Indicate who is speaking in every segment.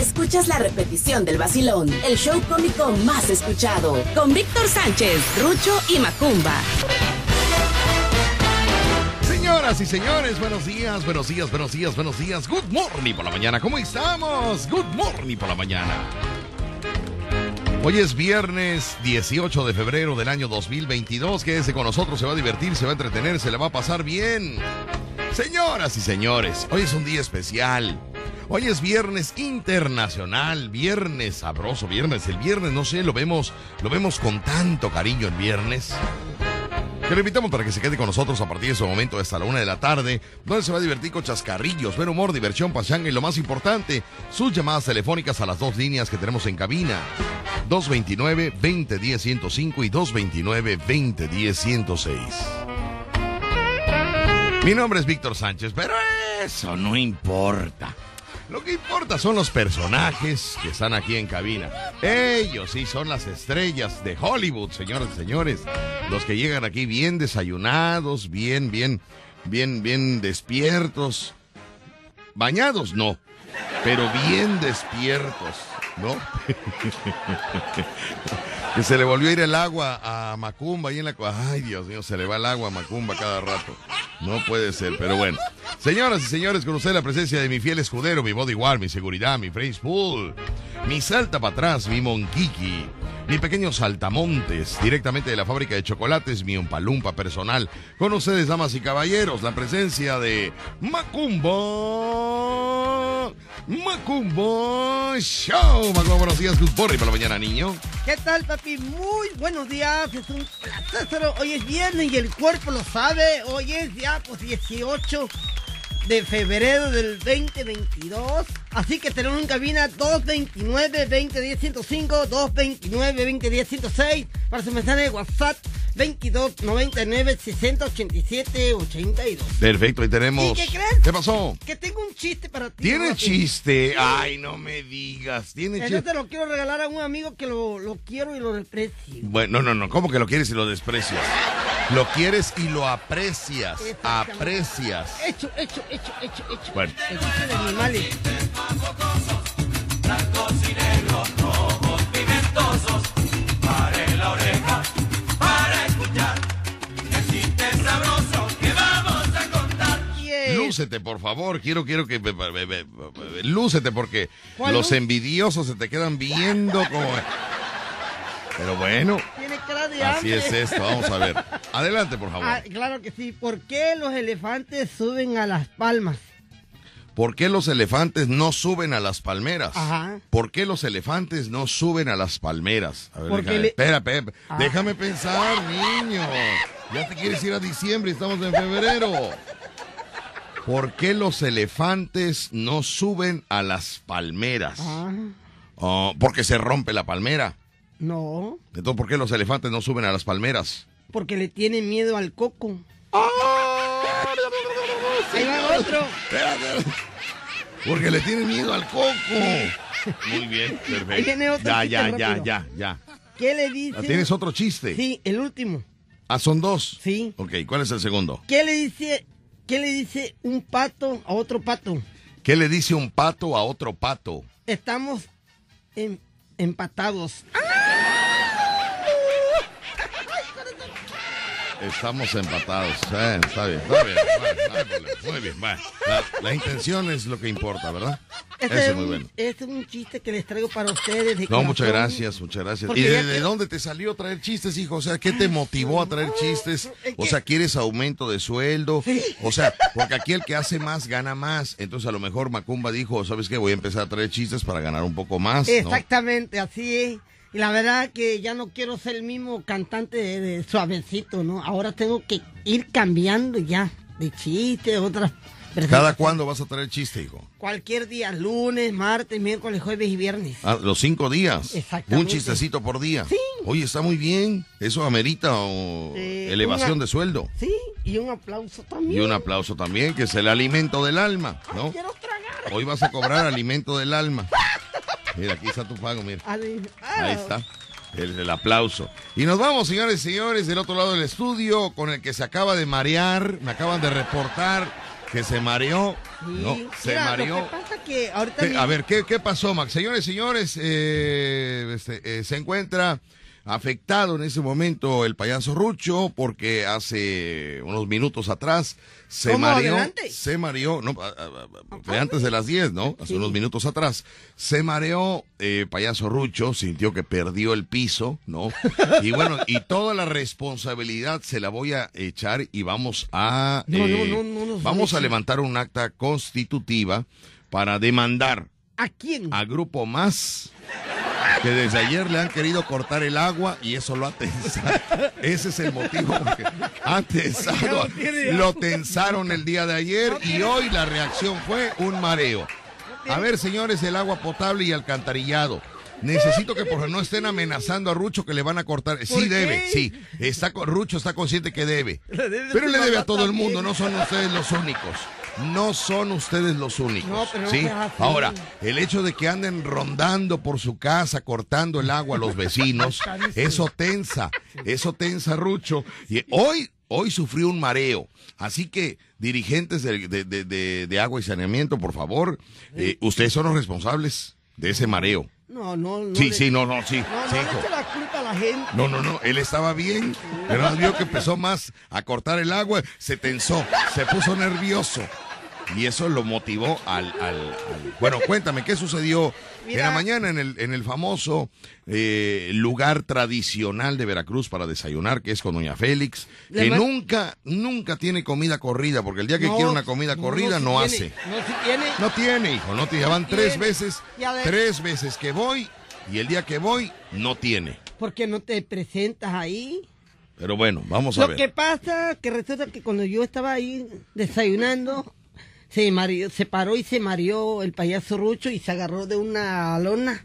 Speaker 1: Escuchas la repetición del vacilón, el show cómico más escuchado, con Víctor Sánchez, Rucho y Macumba.
Speaker 2: Señoras y señores, buenos días, buenos días, buenos días, buenos días. Good morning por la mañana. ¿Cómo estamos? Good morning por la mañana. Hoy es viernes 18 de febrero del año 2022. Quédese con nosotros, se va a divertir, se va a entretener, se le va a pasar bien. Señoras y señores, hoy es un día especial. Hoy es viernes internacional, viernes sabroso, viernes. El viernes, no sé, lo vemos, lo vemos con tanto cariño el viernes. Que lo invitamos para que se quede con nosotros a partir de ese momento hasta la una de la tarde, donde se va a divertir con chascarrillos, ver humor, diversión, pachanga y lo más importante, sus llamadas telefónicas a las dos líneas que tenemos en cabina. 229-2010-105 y 229-2010-106. Mi nombre es Víctor Sánchez, pero eso no importa. Lo que importa son los personajes que están aquí en cabina. Ellos sí son las estrellas de Hollywood, señoras y señores. Los que llegan aquí bien desayunados, bien, bien, bien, bien despiertos. Bañados, no. Pero bien despiertos, ¿no? que se le volvió a ir el agua a Macumba ahí en la... Ay, Dios mío, se le va el agua a Macumba cada rato. No puede ser, pero bueno. Señoras y señores, con usted la presencia de mi fiel escudero, mi bodyguard, mi seguridad, mi face pool, mi salta para atrás, mi monquiqui, mi pequeño saltamontes, directamente de la fábrica de chocolates, mi umpalumpa personal. Con ustedes, damas y caballeros, la presencia de Macumba. Macumba Show. Macumba, buenos días, good morning para la mañana, niño.
Speaker 3: ¿Qué tal, papi? Muy buenos días. Es un placer. Hoy es viernes y el cuerpo lo sabe. Hoy es ya, pues, 18 de febrero del 2022. Así que tenemos en cabina 229-2010-105, 229-2010-106 para su mensaje de WhatsApp 2299-6087-82.
Speaker 2: Perfecto, ahí tenemos.
Speaker 3: ¿Y qué crees?
Speaker 2: ¿Qué pasó?
Speaker 3: Que tengo un chiste para ti.
Speaker 2: ¿Tiene chiste? Ay, no me digas. ¿Tiene
Speaker 3: Entonces
Speaker 2: chiste?
Speaker 3: te lo quiero regalar a un amigo que lo, lo quiero y lo desprecio.
Speaker 2: Bueno, no, no, no. ¿Cómo que lo quieres y lo desprecias? Lo quieres y lo aprecias. Aprecias.
Speaker 3: Hecho, hecho, hecho, hecho, hecho.
Speaker 2: Bueno.
Speaker 3: El chiste de animales. Yeah.
Speaker 2: Lúcete, por favor. Quiero, quiero que. be- be- be- be- Lúcete porque
Speaker 3: ¿Cuál
Speaker 2: los
Speaker 3: luz?
Speaker 2: envidiosos se te quedan viendo como. Pero bueno,
Speaker 3: cara de
Speaker 2: así es esto. Vamos a ver. Adelante, por favor.
Speaker 3: Ah, claro que sí. ¿Por qué los elefantes suben a las palmas?
Speaker 2: ¿Por qué los elefantes no suben a las palmeras?
Speaker 3: Ajá.
Speaker 2: ¿Por qué los elefantes no suben a las palmeras? A ver,
Speaker 3: Porque
Speaker 2: déjame,
Speaker 3: le-
Speaker 2: espera, espera,
Speaker 3: Ah.
Speaker 2: déjame pensar, niño. Ya te quieres ir a diciembre y estamos en febrero. ¿Por qué los elefantes no suben a las palmeras?
Speaker 3: Ah,
Speaker 2: Oh, porque se rompe la palmera.
Speaker 3: No.
Speaker 2: Entonces, ¿por qué los elefantes no suben a las palmeras?
Speaker 3: Porque le tienen miedo al coco. Ahí va otro.
Speaker 2: Espérate. Porque le tienen miedo al coco. Muy bien, perfecto.
Speaker 3: Ahí viene otro
Speaker 2: ya, ya, ya,
Speaker 3: rápido.
Speaker 2: ya, ya.
Speaker 3: ¿Qué le dice?
Speaker 2: Ah, ¿Tienes otro chiste?
Speaker 3: Sí, el último.
Speaker 2: Ah, son dos.
Speaker 3: Sí.
Speaker 2: Ok, ¿cuál es el segundo?
Speaker 3: ¿Qué le dice? ¿Qué le dice un pato a otro pato?
Speaker 2: ¿Qué le dice un pato a otro pato?
Speaker 3: Estamos em- empatados.
Speaker 2: Estamos empatados. Eh, está bien, está bien. Muy bien, bueno. La, la intención es lo que importa, ¿verdad?
Speaker 3: Este
Speaker 2: Eso
Speaker 3: es
Speaker 2: muy
Speaker 3: un-
Speaker 2: bueno.
Speaker 3: Este es un chiste que les traigo para ustedes. de
Speaker 2: No, muchas gracias, muchas gracias.
Speaker 3: Porque
Speaker 2: ¿Y de, dónde te salió traer chistes, hijo? O sea, ¿qué te motivó a traer chistes?
Speaker 3: Es
Speaker 2: O sea, ¿quieres aumento de sueldo? O sea, porque aquí el que hace más gana más. Entonces, a lo mejor Macumba dijo, ¿sabes qué? Voy a empezar a traer chistes para ganar un poco más. ¿no?
Speaker 3: Exactamente, así es. Y la verdad que ya no quiero ser el mismo cantante de, de suavecito, ¿no? Ahora tengo que ir cambiando ya de chiste, otras.
Speaker 2: ¿Cada cuándo vas a traer chiste, hijo?
Speaker 3: Cualquier día, lunes, martes, miércoles, jueves y viernes.
Speaker 2: Ah, los cinco días.
Speaker 3: Exactamente.
Speaker 2: Un chistecito por día.
Speaker 3: Sí.
Speaker 2: Oye, está muy bien. Eso amerita o
Speaker 3: Eh,
Speaker 2: elevación
Speaker 3: una-
Speaker 2: de sueldo.
Speaker 3: Sí, y un aplauso también.
Speaker 2: Y un aplauso también, que es el alimento del alma, ¿no?
Speaker 3: Quiero tragar.
Speaker 2: Hoy vas a cobrar alimento del alma. Mira, aquí está tu pago, mira.
Speaker 3: Ah,
Speaker 2: Ahí está. El, el aplauso. Y nos vamos, señores y señores, del otro lado del estudio, con el que se acaba de marear. Me acaban de reportar que se mareó.
Speaker 3: sí.
Speaker 2: No, se
Speaker 3: Mira,
Speaker 2: mareó.
Speaker 3: Lo que pasa que ahorita...
Speaker 2: A ver, ¿qué, ¿qué, pasó, Max? Señores, señores, eh, este, eh, se encuentra afectado en ese momento el payaso Rucho porque hace unos minutos atrás se mareó, se mareó, no, antes de las 10, ¿no? Hace unos minutos atrás, se mareó eh, payaso Rucho, sintió que perdió el piso, ¿no? Y bueno, y toda la responsabilidad se la voy a echar y vamos a, eh, vamos a levantar un acta constitutiva para demandar.
Speaker 3: ¿A quién?
Speaker 2: A Grupo Más que desde ayer le han querido cortar el agua y eso lo ha tensado. Ese es el motivo porque ha tensado. Lo tensaron el día de ayer y hoy la reacción fue un mareo. A ver, señores, el agua potable y alcantarillado. Necesito que por no estén amenazando a Rucho que le van a cortar. Sí debe, sí. Está, Rucho está consciente que debe. Pero le debe a todo el mundo, no son ustedes los únicos. No son ustedes los únicos. ¿sí? Ahora, el hecho de que anden rondando por su casa, cortando el agua a los vecinos, eso tensa, eso tensa Rucho. Y hoy, hoy sufrió un mareo. Así que, dirigentes de, de, agua y saneamiento, por favor, eh, ustedes son los responsables de ese mareo.
Speaker 3: No, no, no.
Speaker 2: Sí, sí, no, no, sí.
Speaker 3: No,
Speaker 2: sí,
Speaker 3: no la culpa a la gente.
Speaker 2: No, no, no, él estaba bien, pero vio que empezó más a cortar el agua, se tensó, se puso nervioso. Y eso lo motivó al, al, Bueno, cuéntame, ¿qué sucedió en la mañana en el, en el famoso eh, lugar tradicional de Veracruz para desayunar, que es con Doña Félix, que nunca, nunca tiene comida corrida, porque el día que quiere una comida corrida no, hace.
Speaker 3: No tiene.
Speaker 2: No tiene, hijo, no tiene. Van tres veces, tres veces que voy, y el día que voy, no tiene.
Speaker 3: Porque no te presentas ahí.
Speaker 2: Pero bueno, vamos a ver.
Speaker 3: Lo que pasa que resulta que cuando yo estaba ahí desayunando, se, se paró y se mareó el payaso Rucho y se agarró de una lona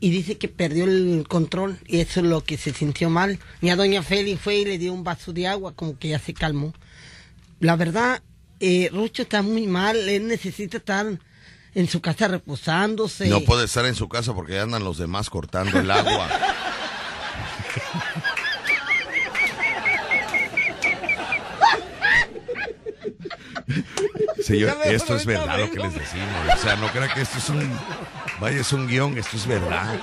Speaker 3: y dice que perdió el control y eso es lo que se sintió mal. Y a doña Feli fue y le dio un vaso de agua, como que ya se calmó. La verdad, eh, Rucho está muy mal, él necesita estar en su casa reposándose.
Speaker 2: No puede estar en su casa porque andan los demás cortando el agua. Señor, esto es verdad lo que les decimos. O sea, no crea que esto es un. Vaya, es un guion, esto es verdad.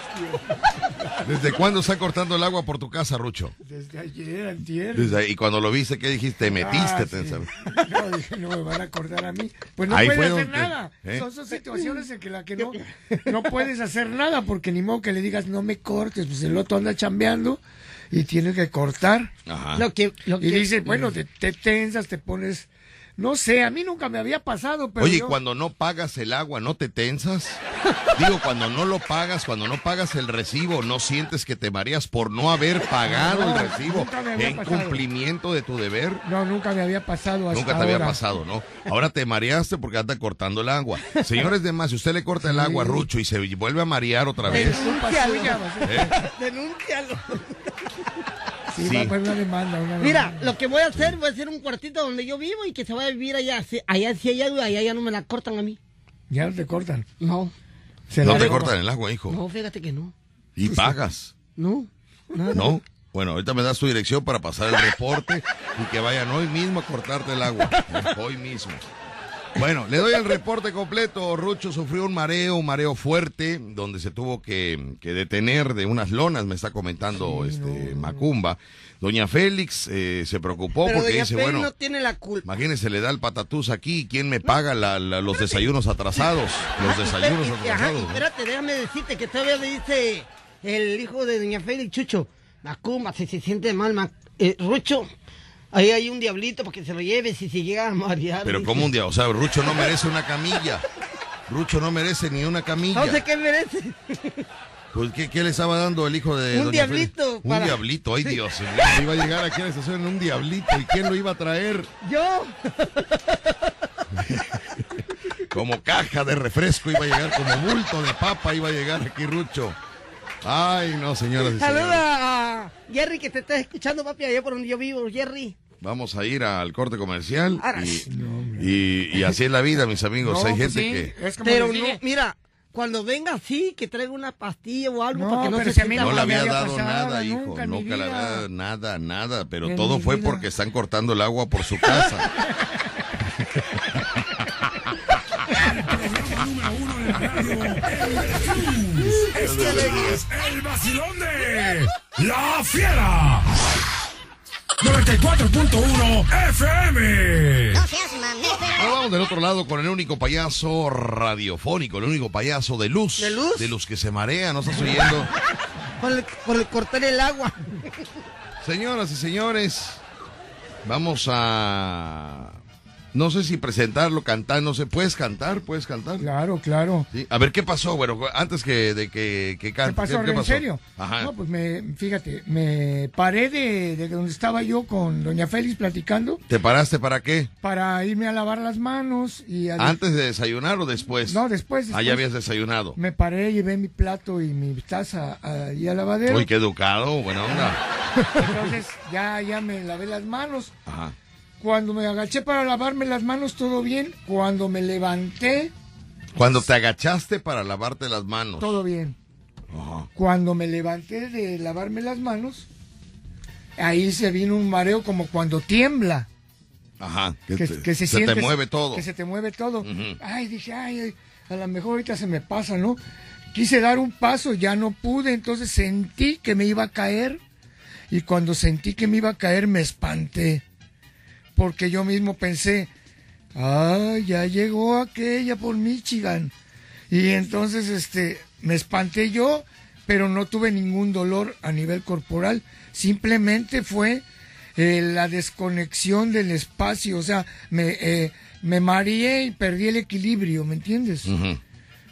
Speaker 2: ¿Desde cuándo está cortando el agua por tu casa, Rucho?
Speaker 4: Desde ayer, antier.
Speaker 2: y cuando lo viste, ¿qué dijiste? ¿Te metiste?
Speaker 4: Ah, no, dije, no me van a cortar a mí. Pues no puedes hacer nada. ¿eh? Son, situaciones en que la que no, no puedes hacer nada porque ni modo que le digas no me cortes, pues el otro anda chambeando y tienes que cortar.
Speaker 2: Ajá.
Speaker 3: Lo que, lo
Speaker 4: y dice, bueno, te, te tensas, te pones no sé, a mí nunca me había pasado, pero.
Speaker 2: Oye, cuando no pagas el agua, ¿no te tensas? Digo, cuando no lo pagas, cuando no pagas el recibo, ¿no sientes que te mareas por no haber pagado el recibo en cumplimiento de tu deber?
Speaker 4: No, nunca me había pasado
Speaker 2: Nunca te había pasado, ¿no? Ahora te mareaste porque anda cortando el agua. Señores de más, si usted le corta el agua a Rucho y se vuelve a marear otra vez.
Speaker 3: Denúncialo.
Speaker 4: ¿Eh? Sí, Va una demanda,
Speaker 3: Mira, lo que voy a hacer, voy a hacer un cuartito donde yo vivo y que se vaya a vivir allá. Allá si hay agua, allá ya no me la cortan a mí.
Speaker 4: ¿Ya no te cortan?
Speaker 3: No.
Speaker 2: ¿No te cortan el agua, hijo?
Speaker 3: No, fíjate que no.
Speaker 2: ¿Y pagas?
Speaker 3: No, nada.
Speaker 2: ¿No? Bueno, ahorita me das tu dirección para pasar el reporte y que vayan hoy mismo a cortarte el agua. Hoy mismo. Bueno, le doy el reporte completo. Rucho sufrió un mareo, un mareo fuerte, donde se tuvo que, detener de unas lonas, me está comentando este Macumba. Doña Félix eh, se preocupó porque dice, bueno,
Speaker 3: no tiene la culpa.
Speaker 2: Imagínese, le da el patatús aquí, ¿quién me paga los desayunos atrasados? Los desayunos atrasados.
Speaker 3: espérate, déjame decirte que todavía le dice el hijo de Doña Félix, Chucho, Macumba, si se siente mal, eh, Rucho, Ahí hay un diablito para que se lo lleve si se llega a marear.
Speaker 2: Pero como un diablo, o sea, Rucho no merece una camilla. Rucho no merece ni una camilla.
Speaker 3: No sé qué merece.
Speaker 2: Pues, ¿qué, le estaba dando el hijo de
Speaker 3: Un diablito.
Speaker 2: Un diablito, ay Dios. Iba a llegar aquí a la estación en un diablito. ¿Y quién lo iba a traer?
Speaker 3: Yo.
Speaker 2: como caja de refresco iba a llegar, como bulto de papa iba a llegar aquí Rucho. Ay, no, señoras y
Speaker 3: Saluda a Jerry que te está escuchando, papi, allá por donde yo vivo, Jerry.
Speaker 2: Vamos a ir al corte comercial y, y, así es la vida, mis amigos. Hay pues gente que...
Speaker 3: Pero no, mira, cuando venga así, que traiga una pastilla o algo para que no se si
Speaker 2: No le había dado nada, hijo. Nunca, le había dado nada, nada. Pero todo fue porque están cortando el agua por su casa.
Speaker 5: es el vacilón de La Fiera. 94.1 FM. No seas
Speaker 2: Ahora vamos del otro lado con el único payaso radiofónico, el único payaso de luz.
Speaker 3: ¿De luz?
Speaker 2: De luz que se marea, ¿no estás oyendo?
Speaker 3: por, el, por el cortar el agua.
Speaker 2: Señoras y señores, vamos a no sé si presentarlo, cantar, no sé, ¿puedes cantar? ¿Puedes cantar?
Speaker 4: Claro, claro.
Speaker 2: A ver, ¿qué pasó? Bueno, antes que, de que, que cante.
Speaker 4: ¿Qué pasó? ¿En serio? Ajá. No, pues me, fíjate, me paré de, de, donde estaba yo con doña Félix platicando.
Speaker 2: ¿Te paraste para qué?
Speaker 4: Para irme a lavar las manos y...
Speaker 2: ¿Antes de desayunar o después?
Speaker 4: No, después,
Speaker 2: después. Ah, ya habías desayunado.
Speaker 4: Me paré, llevé mi plato y mi taza ahí al lavadero.
Speaker 2: Uy, qué educado, buena onda.
Speaker 4: Entonces, ya, ya me lavé las manos. Ajá. Cuando me agaché para lavarme las manos, todo bien. Cuando me levanté.
Speaker 2: Cuando te agachaste para lavarte las manos.
Speaker 4: Todo bien. Cuando me levanté de lavarme las manos, ahí se vino un mareo como cuando tiembla.
Speaker 2: Ajá, que, se, te mueve todo.
Speaker 4: Que se te mueve todo. Ay, dije, ay, a lo mejor ahorita se me pasa, ¿no? Quise dar un paso, ya no pude, entonces sentí que me iba a caer. Y cuando sentí que me iba a caer, me espanté porque yo mismo pensé, ay, ya llegó aquella por Michigan. Y entonces este, me espanté yo, pero no tuve ningún dolor a nivel corporal. Simplemente fue eh, la desconexión del espacio. O sea, me, eh, me mareé y perdí el equilibrio, ¿me entiendes?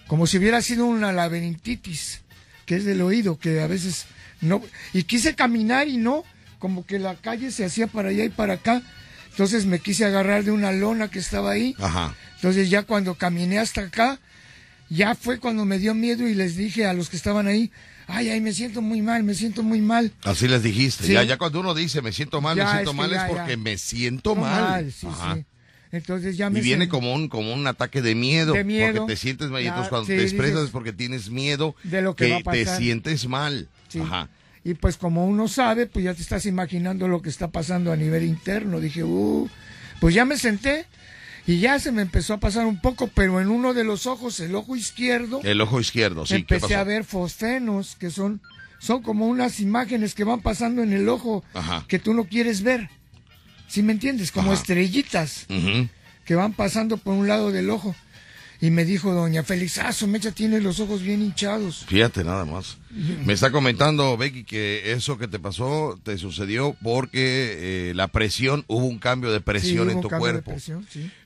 Speaker 4: Como si hubiera sido una laberintitis, que es del oído, que a veces no. Y quise caminar y no, como que la calle se hacía para allá y para acá entonces me quise agarrar de una lona que estaba ahí. Ajá. Entonces ya cuando caminé hasta acá, ya fue cuando me dio miedo y les dije a los que estaban ahí, ay, ay, me siento muy mal, me siento muy mal.
Speaker 2: Así les dijiste. Ya, ya cuando uno dice me siento mal, me siento mal, es porque me siento mal. sí, sí.
Speaker 4: Entonces ya me
Speaker 2: y viene como un como un ataque de miedo, de miedo. porque te sientes mal. entonces cuando te expresas es porque tienes miedo
Speaker 4: de lo que,
Speaker 2: te sientes mal. Ajá.
Speaker 4: Y pues como uno sabe, pues ya te estás imaginando lo que está pasando a nivel interno. Dije, uh, pues ya me senté y ya se me empezó a pasar un poco, pero en uno de los ojos, el ojo izquierdo.
Speaker 2: El ojo izquierdo, sí.
Speaker 4: Empecé a ver fosfenos, que son, son como unas imágenes que van pasando en el ojo que tú no quieres ver. ¿Sí me entiendes? Como estrellitas que van pasando por un lado del ojo. Y me dijo doña Félix, ah, mecha tiene los ojos bien hinchados.
Speaker 2: Fíjate nada más. Me está comentando, Becky, que eso que te pasó te sucedió porque eh, la presión, hubo un cambio de presión en tu cuerpo.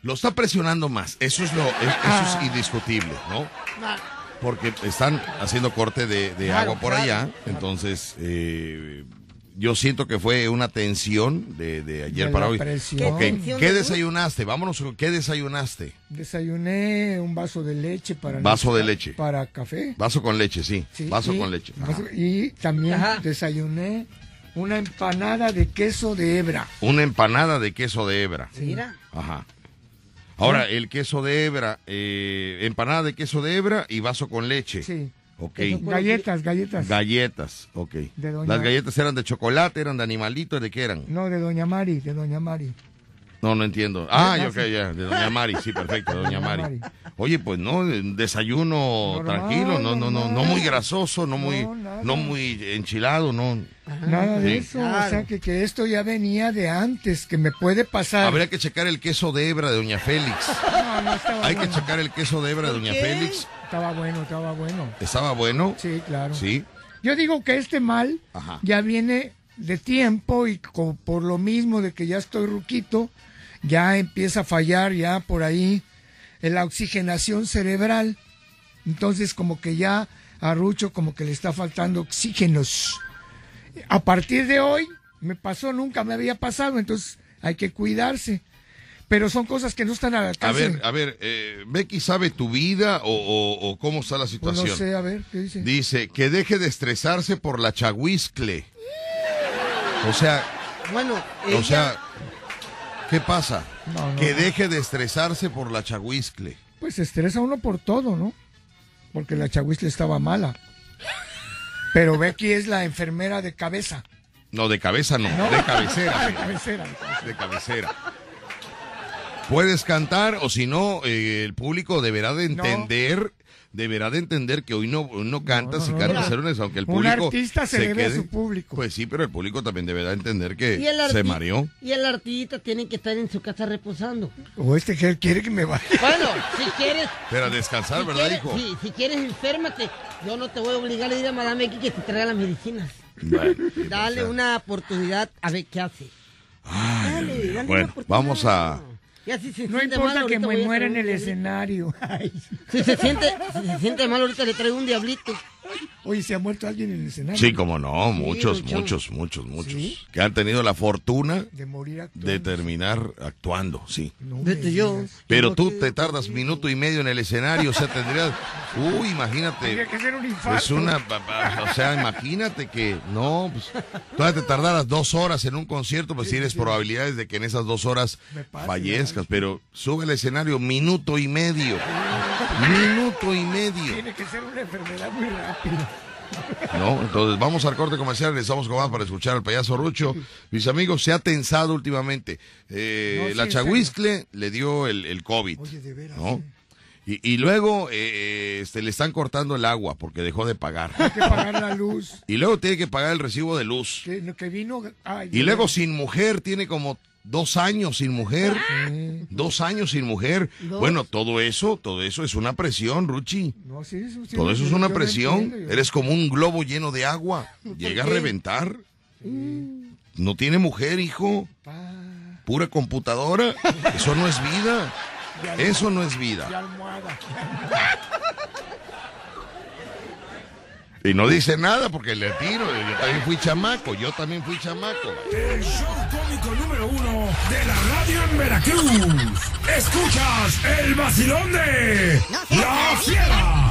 Speaker 2: Lo está presionando más, eso es, lo, eso es ah. indiscutible, ¿no? Porque están haciendo corte de, agua por allá, entonces... Eh, yo siento que fue una tensión de, ayer para hoy. ¿Qué desayunaste? Vámonos, ¿qué desayunaste?
Speaker 4: Desayuné un vaso de leche para...
Speaker 2: Vaso de leche.
Speaker 4: Para café.
Speaker 2: Vaso con leche, sí. vaso con leche.
Speaker 4: y también desayuné una empanada de queso de hebra.
Speaker 2: Una empanada de queso de hebra. Mira. Ajá. Ahora, el queso de hebra, eh, empanada de queso de hebra y vaso con leche. Sí. Ok.
Speaker 4: Galletas, galletas.
Speaker 2: Galletas, ok. Las galletas eran de chocolate, eran de animalito, ¿de qué eran?
Speaker 4: No, de Doña Mari, de Doña Mari.
Speaker 2: No, no entiendo. Ah, ok, ya, de Doña Mari, sí, perfecto, de Doña Mari. Oye, pues no, desayuno tranquilo, no, no, no, no muy grasoso, no muy, no muy enchilado, no.
Speaker 4: Nada de eso, o sea que, que, esto ya venía de antes, que me puede pasar.
Speaker 2: Habría que checar el queso de hebra de Doña Félix. No, no estaba Hay que checar el queso de hebra de Doña Félix.
Speaker 4: Estaba bueno, estaba bueno.
Speaker 2: ¿Estaba bueno?
Speaker 4: Sí, claro.
Speaker 2: Sí.
Speaker 4: Yo digo que este mal ya viene de tiempo y por lo mismo de que ya estoy ruquito, ya empieza a fallar ya por ahí en la oxigenación cerebral. Entonces como que ya a Rucho como que le está faltando oxígenos. A partir de hoy me pasó, nunca me había pasado, entonces hay que cuidarse. Pero son cosas que no están al alcance.
Speaker 2: A ver, a ver, eh, Becky sabe tu vida o, cómo está la situación.
Speaker 4: Pues no sé, a ver, ¿qué dice?
Speaker 2: Dice que deje de estresarse por la chahuiscle. O sea,
Speaker 3: bueno,
Speaker 2: o sea, ¿Qué pasa? que deje de estresarse por la chahuiscle.
Speaker 4: Pues se estresa uno por todo, ¿no? Porque la chahuiscle estaba mala. Pero Becky es la enfermera de cabeza.
Speaker 2: No, de cabeza no, de cabecera. de cabecera. De cabecera. Puedes cantar o si no, eh, el público deberá de entender deberá de entender que hoy no, no cantas y cantas aunque el público.
Speaker 4: Un artista se, debe a su público.
Speaker 2: Pues sí, pero el público también deberá entender que se mareó.
Speaker 3: Y el artista tiene que estar en su casa reposando.
Speaker 4: O este que quiere que me vaya.
Speaker 3: Bueno, si quieres.
Speaker 2: Pero descansar, ¿verdad, hijo?
Speaker 3: Sí, si quieres, enférmate. Yo no te voy a obligar a ir a Madame X que te traiga las medicinas. dale una oportunidad a ver qué hace.
Speaker 2: dale, dale bueno, vamos a
Speaker 4: no importa que me muera en el escenario.
Speaker 3: Si se siente, si se siente mal, ahorita le traigo un diablito.
Speaker 4: Oye, ¿se ha muerto alguien en el escenario?
Speaker 2: Sí, como no, muchos, muchos, muchos, muchos. Que han tenido la fortuna de, morir de terminar actuando, sí.
Speaker 3: yo.
Speaker 2: Pero tú te tardas minuto y medio en el escenario, o sea, tendrías... Uy, imagínate.
Speaker 4: Tendría que ser un infarto.
Speaker 2: Es una... O sea, imagínate que... No, pues... Todavía te tardaras dos horas en un concierto, pues tienes probabilidades de que en esas dos horas fallezcas, pero sube al escenario minuto y medio. Minuto y medio.
Speaker 4: Tiene que ser una enfermedad muy rápida.
Speaker 2: No, entonces vamos al corte comercial, estamos con más para escuchar al payaso Rucho. Mis amigos, se ha tensado últimamente. Eh, la Chahuiscle le dio el, el COVID. Oye, de veras. ¿no? Y, y, luego eh, este, le están cortando el agua porque dejó de pagar.
Speaker 4: Hay que pagar la luz.
Speaker 2: Y luego tiene que pagar el recibo de luz.
Speaker 4: Que, que vino.
Speaker 2: y luego sin mujer tiene como Dos años sin mujer. Dos años sin mujer. Bueno, todo eso, todo eso es una presión, Ruchi. todo eso es una presión. Eres como un globo lleno de agua. Llega a reventar. No tiene mujer, hijo. Pura computadora. Eso no es vida. Eso no es vida. Y no dice nada porque le tiro. Yo también fui chamaco. Yo también fui chamaco.
Speaker 5: El show cómico número uno de la radio en Veracruz. Escuchas el vacilón de La Fiera.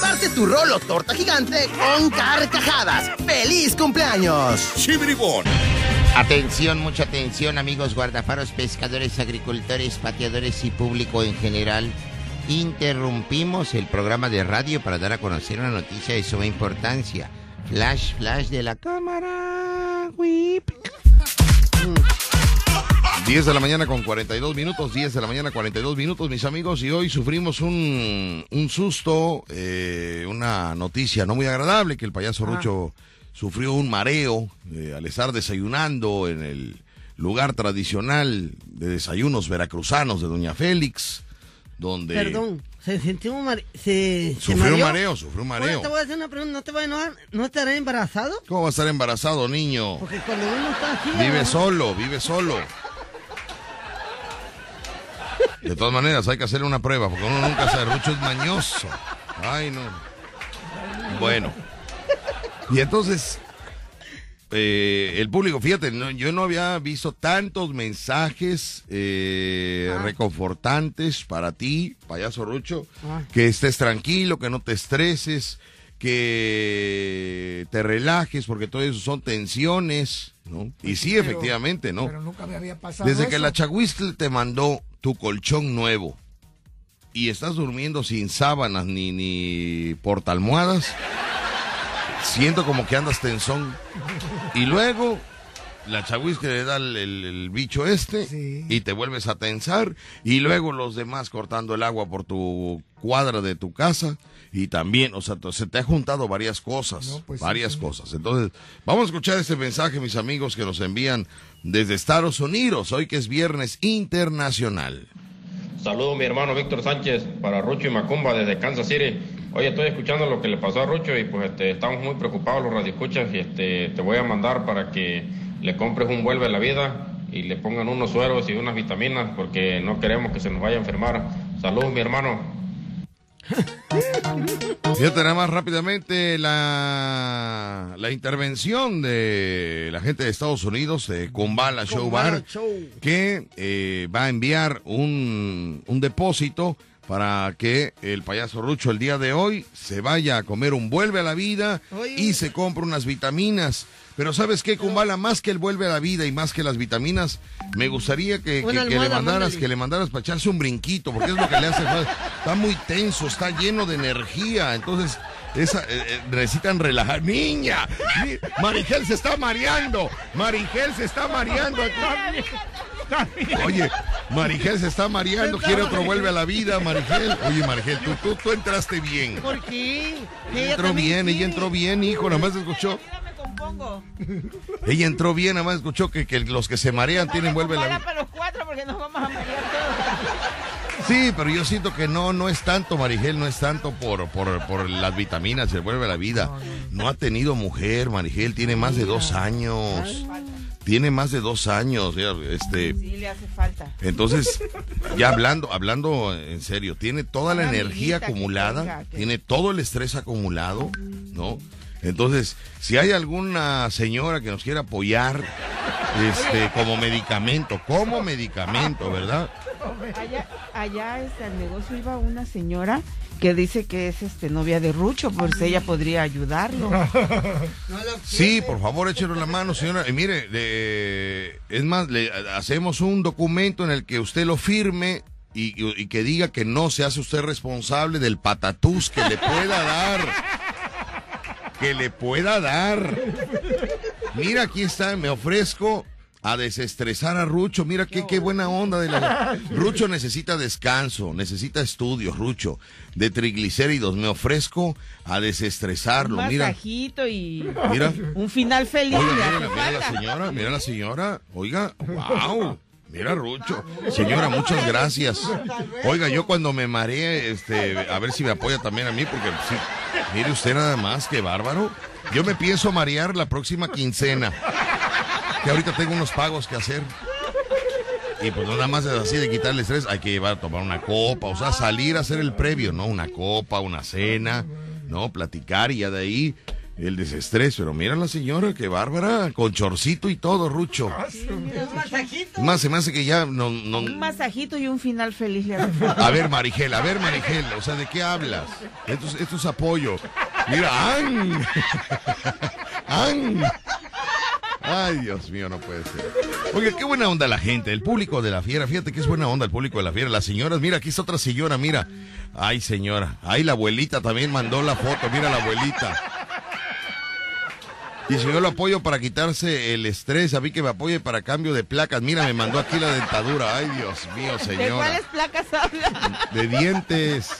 Speaker 6: Parte tu rolo torta gigante con carcajadas. ¡Feliz cumpleaños!
Speaker 2: ¡Chibribón!
Speaker 7: Atención, mucha atención, amigos guardafaros, pescadores, agricultores, pateadores y público en general. Interrumpimos el programa de radio para dar a conocer una noticia de suma importancia. Flash, flash de la cámara. Whip.
Speaker 2: 10 de la mañana con 42 minutos, 10 de la mañana 42 minutos, mis amigos, y hoy sufrimos un, un susto, eh, una noticia no muy agradable, que el payaso ah. Rucho sufrió un mareo eh, al estar desayunando en el lugar tradicional de desayunos veracruzanos de Doña Félix, donde...
Speaker 3: Perdón, se sintió un mareo.
Speaker 2: sufrió un mareo, sufrió un mareo.
Speaker 3: te voy a hacer una pregunta, ¿no te va a enojar? ¿No estará embarazado?
Speaker 2: ¿Cómo va a estar embarazado, niño?
Speaker 3: Porque cuando uno está así...
Speaker 2: Vive solo, vive solo. De todas maneras, hay que hacerle una prueba, porque uno nunca sabe. Rucho es mañoso. Ay, no. Bueno. Y entonces, eh, el público, fíjate, yo no había visto tantos mensajes eh, ah. reconfortantes para ti, payaso Rucho, ah. que estés tranquilo, que no te estreses, que te relajes, porque todo eso son tensiones, ¿no? y sí, efectivamente, ¿no?
Speaker 4: Pero nunca me había pasado
Speaker 2: Desde que la Chahuistle te mandó tu colchón nuevo y estás durmiendo sin sábanas ni, ni siento como que andas tensón. Y luego la chahuisque le da el, bicho este y te vuelves a tensar y luego los demás cortando el agua por tu cuadra de tu casa y también, o sea, se te ha juntado varias cosas, pues varias cosas. Entonces, vamos a escuchar este mensaje, mis amigos, que nos envían desde Estados Unidos, hoy que es viernes internacional.
Speaker 8: Saludo mi hermano Víctor Sánchez para Rucho y Macumba desde Kansas City. Hoy estoy escuchando lo que le pasó a Rucho y pues este, estamos muy preocupados los radioescuchas y este, te voy a mandar para que le compres un vuelve a la vida y le pongan unos sueros y unas vitaminas porque no queremos que se nos vaya a enfermar. Saludos mi hermano.
Speaker 2: Fíjate nada más rápidamente la, la intervención de la gente de Estados Unidos, de Kumbala Show Bar, que eh, va a enviar un, un depósito para que el payaso Rucho el día de hoy se vaya a comer un vuelve a la vida y se compre unas vitaminas. Pero ¿sabes qué, Kumbala? Más que el vuelve a la vida y más que las vitaminas, me gustaría que, le mandaras, que le mandaras para echarse un brinquito, porque es lo que le hace Está muy tenso, está lleno de energía, entonces esa, eh, eh, necesitan relajar. ¡Niña! Marigel se está mareando. Marigel se está mareando. Oye, Marigel se está mareando, quiere otro vuelve a la vida, Marigel. Oye, Marigel, tú, tú, entraste bien.
Speaker 3: ¿Por qué?
Speaker 2: entró bien, ella entró bien, hijo, nada más escuchó. Ella entró bien, nada más escuchó que, que los que se marean tienen vuelve la vida.
Speaker 9: para los cuatro porque nos vamos a marear todos.
Speaker 2: Sí, pero yo siento que no, no es tanto, Marigel, no es tanto por, por, por las vitaminas, se vuelve la vida. No ha tenido mujer, Marigel, tiene más de dos años tiene más de dos años. Este,
Speaker 9: sí, le hace falta.
Speaker 2: Entonces, ya hablando, hablando en serio, tiene toda la energía acumulada, tiene todo el estrés acumulado, ¿no? Entonces, si hay alguna señora que nos quiera apoyar, este, como medicamento, como medicamento, ¿verdad?
Speaker 9: Allá, allá este, al negocio iba una señora que dice que es este novia de Rucho, pues ella podría ayudarlo.
Speaker 2: sí, por favor, échelo la mano, señora. Y mire, es más, le hacemos un documento en el que usted lo firme y, que diga que no se hace usted responsable del patatús que le pueda dar. Que le pueda dar. Mira, aquí está, me ofrezco a desestresar a Rucho. Mira qué, qué buena onda de la... Rucho necesita descanso, necesita estudios, Rucho, de triglicéridos. Me ofrezco a desestresarlo. Un
Speaker 9: masajito y mira. un final feliz.
Speaker 2: mira, la señora, mira la señora. Oiga, wow. Mira, Rucho. Señora, muchas gracias. Oiga, yo cuando me mareé, este, a ver si me apoya también a mí, porque sí, mire usted nada más, qué bárbaro. Yo me pienso marear la próxima quincena que ahorita tengo unos pagos que hacer. Y pues nada más es así de quitarle estrés, hay que llevar a tomar una copa, o sea, salir a hacer el previo, ¿no? Una copa, una cena, ¿no? Platicar y ya de ahí el desestrés. Pero mira la señora, qué bárbara, con chorcito y todo, Rucho.
Speaker 3: Un masajito.
Speaker 2: Más se me hace que ya no, no...
Speaker 9: Un masajito y un final feliz.
Speaker 2: A ver, Marigel, a ver, Marigel, o sea, ¿de qué hablas? Esto es, esto es apoyo. Mira, ¡an! ¡an! Ay, Dios mío, no puede ser. Oye, qué buena onda la gente, el público de la fiera. Fíjate que es buena onda el público de la fiera. Las señoras, mira, aquí está otra señora, mira. Ay, señora. Ay, la abuelita también mandó la foto, mira la abuelita. Y si yo lo apoyo para quitarse el estrés, a mí que me apoye para cambio de placas. Mira, me mandó aquí la dentadura. Ay, Dios mío, señora. ¿De
Speaker 9: cuáles placas habla?
Speaker 2: De dientes.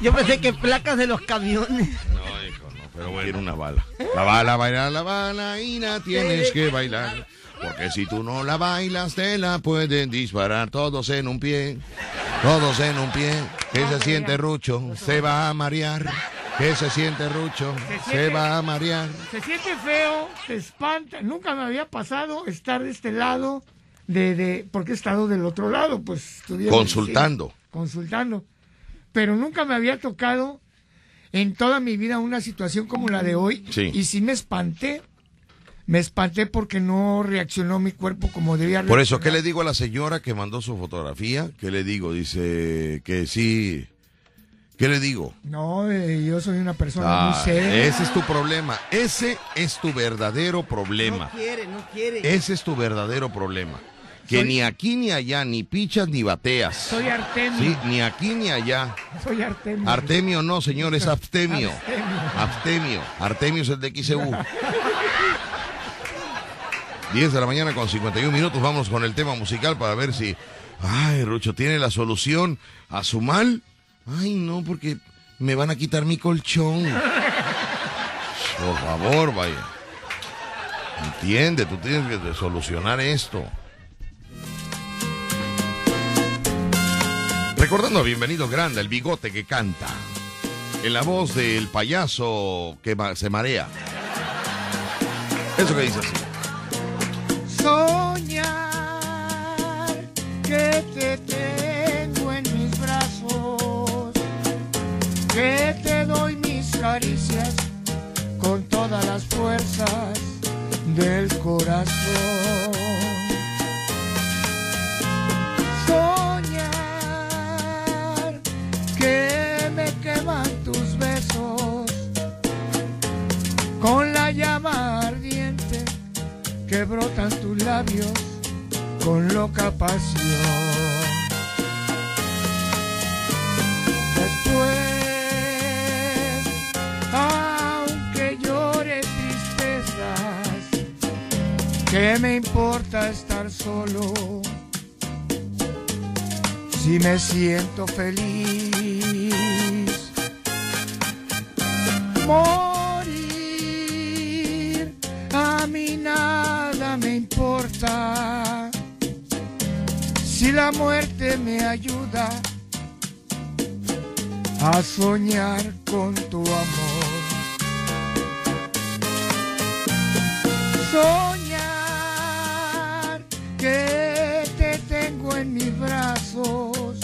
Speaker 3: Yo pensé que placas de los camiones.
Speaker 2: No, hijo. Pero bueno. Tiene una bala. La bala, baila la bala y la tienes que bailar. Porque si tú no la bailas, te la pueden disparar todos en un pie. Todos en un pie. ¿Qué se siente Rucho? Se va a marear. ¿Qué se siente Rucho? Se, va a marear.
Speaker 4: Se siente feo, se espanta. Nunca me había pasado estar de este lado, de, de porque he estado del otro lado, pues
Speaker 2: Consultando.
Speaker 4: consultando. Pero nunca me había tocado en toda mi vida una situación como la de hoy. Y sí me espanté. Me espanté porque no reaccionó mi cuerpo como debía
Speaker 2: Por eso, ¿qué le digo a la señora que mandó su fotografía? ¿Qué le digo? Dice que sí. ¿Qué le digo?
Speaker 4: No, eh, yo soy una persona muy ah, seria.
Speaker 2: Ese es tu problema. Ese es tu verdadero problema.
Speaker 3: No quiere, no quiere.
Speaker 2: Ese es tu verdadero problema. Que ni aquí ni allá, ni pichas ni bateas.
Speaker 4: Soy Artemio.
Speaker 2: Sí, ni aquí ni allá.
Speaker 4: Soy Artemio.
Speaker 2: Artemio no, señor, es Abstemio. Abstemio. Artemio es el de XEU. 10 de la mañana con 51 minutos. Vamos con el tema musical para ver si. Ay, Rucho, ¿tiene la solución a su mal? Ay, no, porque me van a quitar mi colchón. Por favor, vaya. Entiende, tú tienes que solucionar esto. Recordando a Bienvenido Grande, el bigote que canta. En la voz del payaso que se marea. Eso que dice así.
Speaker 4: con todas las fuerzas del corazón. Soñar que me queman tus besos con la llama ardiente que brotan tus labios con loca pasión. Después ¿qué me importa estar solo? Si me siento feliz. Morir a mí nada me importa. Si la muerte me ayuda a soñar con tu amor. Soñar que te tengo en mis brazos,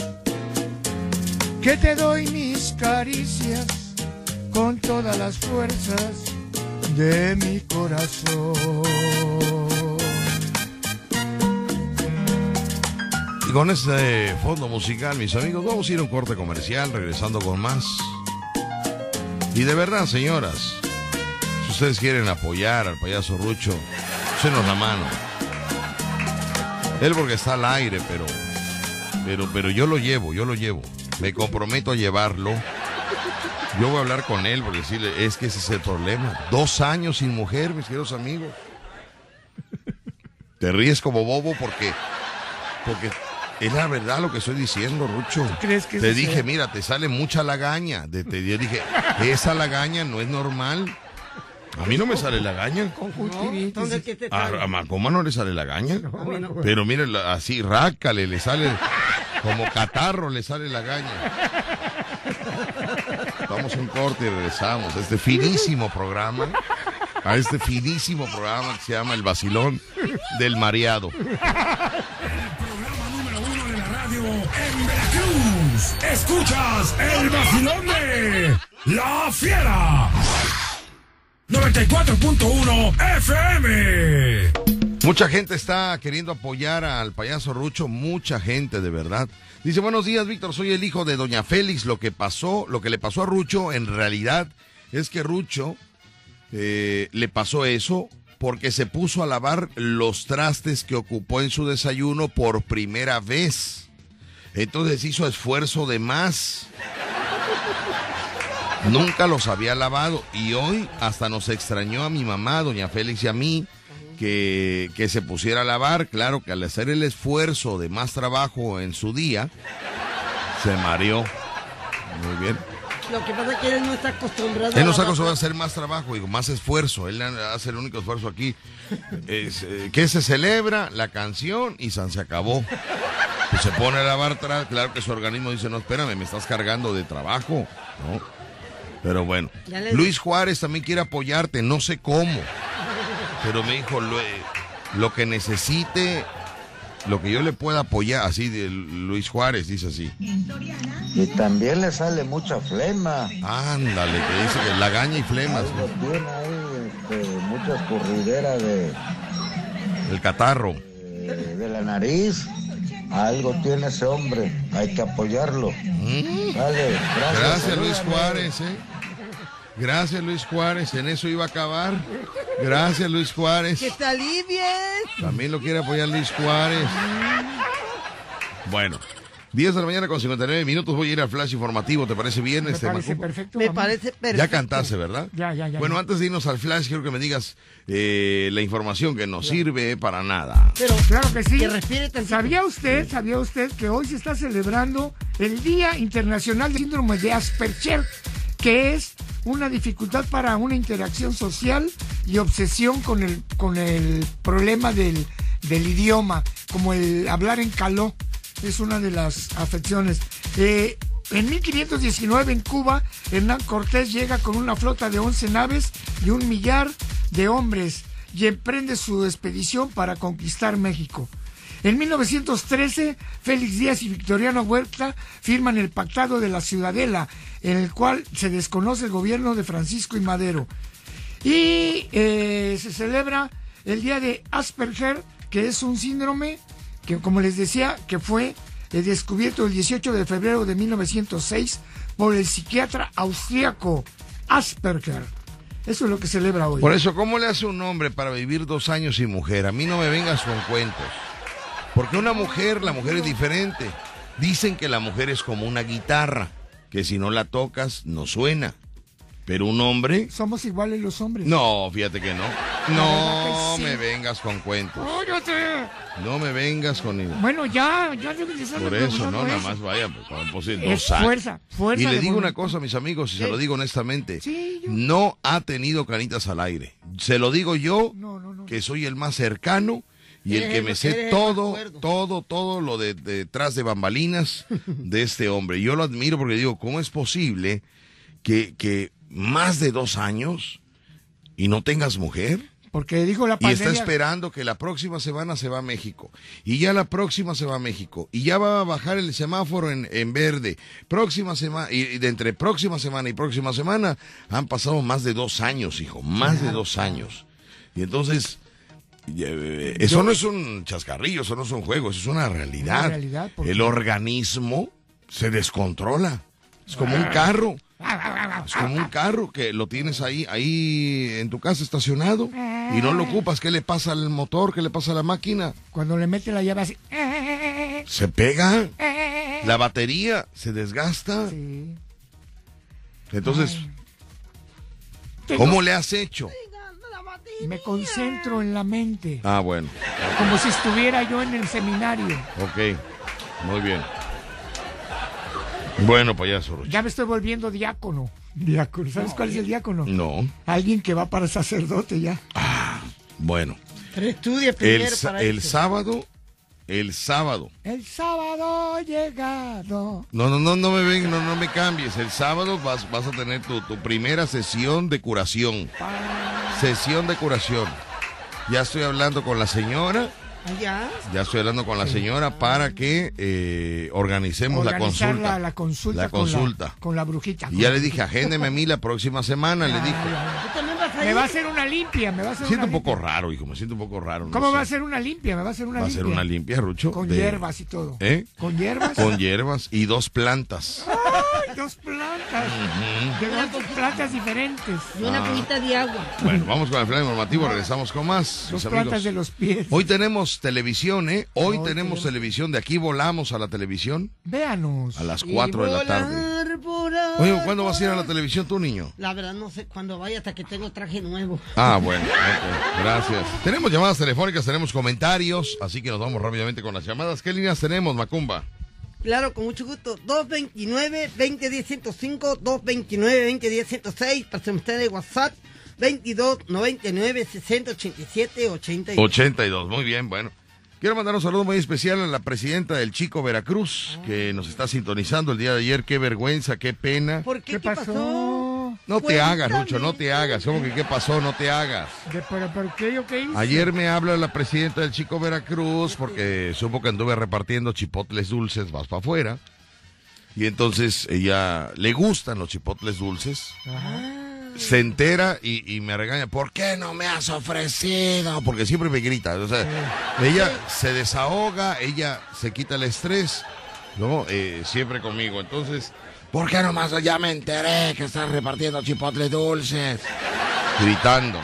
Speaker 4: que te doy mis caricias con todas las fuerzas de mi corazón.
Speaker 2: con este fondo musical, mis amigos, vamos a ir a un corte comercial, regresando con más. Y de verdad, señoras, si ustedes quieren apoyar al payaso Rucho, senos la mano. Él porque está al aire, pero, pero, pero yo lo llevo, yo lo llevo. Me comprometo a llevarlo. Yo voy a hablar con él porque decirle, es que ese es el problema. Dos años sin mujer, mis queridos amigos. Te ríes como bobo porque, porque es la verdad lo que estoy diciendo, Rucho.
Speaker 4: ¿Crees que
Speaker 2: te dije, mira, te sale mucha lagaña. De, te, yo dije, esa lagaña no es normal. A mí no me sale lagaña. a, a Macoma no le sale lagaña. Pero mire, así, rácale, le sale como catarro, le sale lagaña. Vamos a un corte y regresamos. Este finísimo programa. A este finísimo programa que se llama El Vacilón del Mareado.
Speaker 5: en Veracruz. Escuchas el vacilón de La Fiera. 94.1 FM.
Speaker 2: Mucha gente está queriendo apoyar al payaso Rucho, mucha gente de verdad. Dice, buenos días, Víctor, soy el hijo de Doña Félix. Lo que pasó, lo que le pasó a Rucho, en realidad, es que Rucho eh, le pasó eso porque se puso a lavar los trastes que ocupó en su desayuno por primera vez. Entonces hizo esfuerzo de más. Nunca los había lavado y hoy hasta nos extrañó a mi mamá, doña Félix y a mí, que, que se pusiera a lavar. Claro que al hacer el esfuerzo de más trabajo en su día, se mareó. Muy bien.
Speaker 3: Lo que pasa es que él no está acostumbrado.
Speaker 2: Él no está acostumbrado a hacer más trabajo, digo, más esfuerzo. Él hace el único esfuerzo aquí. Es, eh, que se celebra la canción y San se acabó. Pues se pone a lavar atrás, claro que su organismo dice, no, espérame, me estás cargando de trabajo, ¿no? Pero bueno, Luis Juárez también quiere apoyarte, no sé cómo, pero me dijo, lo, lo que necesite, lo que yo le pueda apoyar, así de Luis Juárez, dice así.
Speaker 10: Y también le sale mucha flema.
Speaker 2: Ándale, que dice que lagaña y flemas.
Speaker 10: Tiene ahí este, mucha escurridera de...
Speaker 2: El catarro.
Speaker 10: de la nariz. Algo tiene ese hombre, hay que apoyarlo.
Speaker 2: Mm. Dale, gracias. Gracias Luis Juárez, ¿eh? Gracias Luis Juárez, en eso iba a acabar. Gracias Luis Juárez.
Speaker 3: Que te alivies.
Speaker 2: También lo quiere apoyar Luis Juárez. Bueno, 10 de la mañana con 59 minutos voy a ir al flash informativo, ¿te parece bien?
Speaker 4: Me
Speaker 2: este
Speaker 4: parece perfecto.
Speaker 3: Me parece perfecto.
Speaker 2: Ya cantaste, ¿verdad?
Speaker 4: Ya, ya, ya.
Speaker 2: Bueno, antes de irnos al flash, quiero que me digas eh, la información que no sirve para nada.
Speaker 4: Pero claro que sí.
Speaker 3: Que respire.
Speaker 4: ¿Sabía usted, sabía usted que hoy se está celebrando el Día Internacional del Síndrome de Asperger, que es una dificultad para una interacción social y obsesión con el, con el problema del, del idioma, como el hablar en caló es una de las afecciones. Eh, en 1519 en Cuba, Hernán Cortés llega con una flota de 11 naves y un millar de hombres y emprende su expedición para conquistar México. En 1913, Félix Díaz y Victoriano Huerta firman el Pactado de la Ciudadela, en el cual se desconoce el gobierno de Francisco y Madero. Y eh, se celebra el Día de Asperger, que es un síndrome que como les decía, que fue eh, descubierto el 18 de febrero de 1906 por el psiquiatra austríaco Asperger. Eso es lo que celebra hoy.
Speaker 2: Por eso, ¿cómo le hace un hombre para vivir dos años sin mujer? A mí no me vengas con cuentos. Porque una mujer, la mujer es diferente. Dicen que la mujer es como una guitarra, que si no la tocas, no suena. Pero un hombre.
Speaker 4: Somos iguales los hombres.
Speaker 2: No, fíjate que no. No me vengas con cuentos. No me vengas con.
Speaker 4: Bueno, ya, ya
Speaker 2: Por eso, no, nada más vaya. Pues,
Speaker 4: es fuerza, fuerza.
Speaker 2: Y le digo una cosa a mis amigos, y se lo digo honestamente. No ha tenido canitas al aire. Se lo digo yo, que soy el más cercano y el que me sé todo, todo, todo lo de, detrás de bambalinas de este hombre. Yo lo admiro porque digo, ¿cómo es posible que, que más de dos años y no tengas mujer?
Speaker 4: Porque dijo la
Speaker 2: pandemia... Y está esperando que la próxima semana se va a México. Y ya la próxima se va a México. Y ya va a bajar el semáforo en, en verde. Próxima semana, y de entre próxima semana y próxima semana han pasado más de dos años, hijo. Más de dos años. Y entonces, eh, eso no es un chascarrillo, eso no es un juego, eso es una realidad. el organismo se descontrola. Es como un carro. Es como un carro que lo tienes ahí, ahí en tu casa estacionado y no lo ocupas. ¿Qué le pasa al motor? ¿Qué le pasa a la máquina?
Speaker 4: Cuando le mete la llave así.
Speaker 2: Se pega. La batería se desgasta. Entonces, ¿cómo le has hecho?
Speaker 4: Me concentro en la mente.
Speaker 2: Ah, bueno.
Speaker 4: Como si estuviera yo en el seminario.
Speaker 2: Ok, muy bien. Bueno, payaso.
Speaker 4: Ya me estoy volviendo diácono. Diácono. ¿Sabes cuál es el diácono?
Speaker 2: No.
Speaker 4: Alguien que va para sacerdote ya.
Speaker 2: Ah, bueno.
Speaker 3: Pero estudia primero
Speaker 2: el, para el sábado, el sábado.
Speaker 4: El sábado llegado.
Speaker 2: No, no, no, no me ven, no, no me cambies. El sábado vas, vas a tener tu, tu primera sesión de curación. Sesión de curación. Ya estoy hablando con la señora
Speaker 3: ¿Ya?
Speaker 2: Ya estoy hablando con la señora para que eh, organicemos la consulta.
Speaker 4: La, consulta.
Speaker 2: La consulta.
Speaker 4: Con la, brujita.
Speaker 2: Y ya le dije, agéndeme a mí la próxima semana, le dije.
Speaker 4: Me va a hacer una limpia, me va a hacer
Speaker 2: siento un poco raro, hijo, me siento un poco raro.
Speaker 4: ¿Cómo va a ser una limpia? Me va a hacer una limpia.
Speaker 2: Va a ser una limpia, Rucho.
Speaker 4: Con hierbas y todo.
Speaker 2: ¿Eh?
Speaker 4: Con hierbas.
Speaker 2: Con hierbas y dos plantas.
Speaker 4: ¡Ay, dos plantas! dos plantas diferentes.
Speaker 3: Y una ah. de agua.
Speaker 2: Bueno, vamos con el plan informativo, regresamos con más.
Speaker 4: Dos plantas de los pies.
Speaker 2: Hoy tenemos televisión, ¿eh? Hoy tenemos televisión, de aquí volamos a la televisión.
Speaker 4: Véanos.
Speaker 2: A las 4 de la tarde. Oye, ¿cuándo vas a ir a la televisión tú, niño?
Speaker 3: La verdad no sé cuándo vaya hasta que tengo traje nuevo.
Speaker 2: Ah, bueno, gracias. Tenemos llamadas telefónicas, tenemos comentarios, así que nos vamos rápidamente con las llamadas. ¿Qué líneas tenemos, Macumba?
Speaker 3: Claro, con mucho gusto. 229-2010-105, 229-2010-106, para usted de WhatsApp, 22-99-60-87-82.
Speaker 2: 82, muy bien, bueno. Quiero mandar un saludo muy especial a la presidenta del Chico Veracruz, que nos está sintonizando el día de ayer. Qué vergüenza, qué pena.
Speaker 3: ¿Por qué? ¿Qué, pasó?
Speaker 2: No te hagas, Lucho, no te hagas. ¿Cómo que qué pasó? No te hagas.
Speaker 4: ¿Pero, qué yo qué hice?
Speaker 2: Ayer me habla la presidenta del Chico Veracruz porque supo que anduve repartiendo chipotles dulces, vas para afuera. Y entonces ella le gustan los chipotles dulces. Ajá se entera y, me regaña, ¿por qué no me has ofrecido? Porque siempre me grita. O sea, ella se desahoga, ella se quita el estrés, ¿no? Eh, siempre conmigo. Entonces, ¿por qué nomás ya me enteré que estás repartiendo chipotles dulces? Gritando.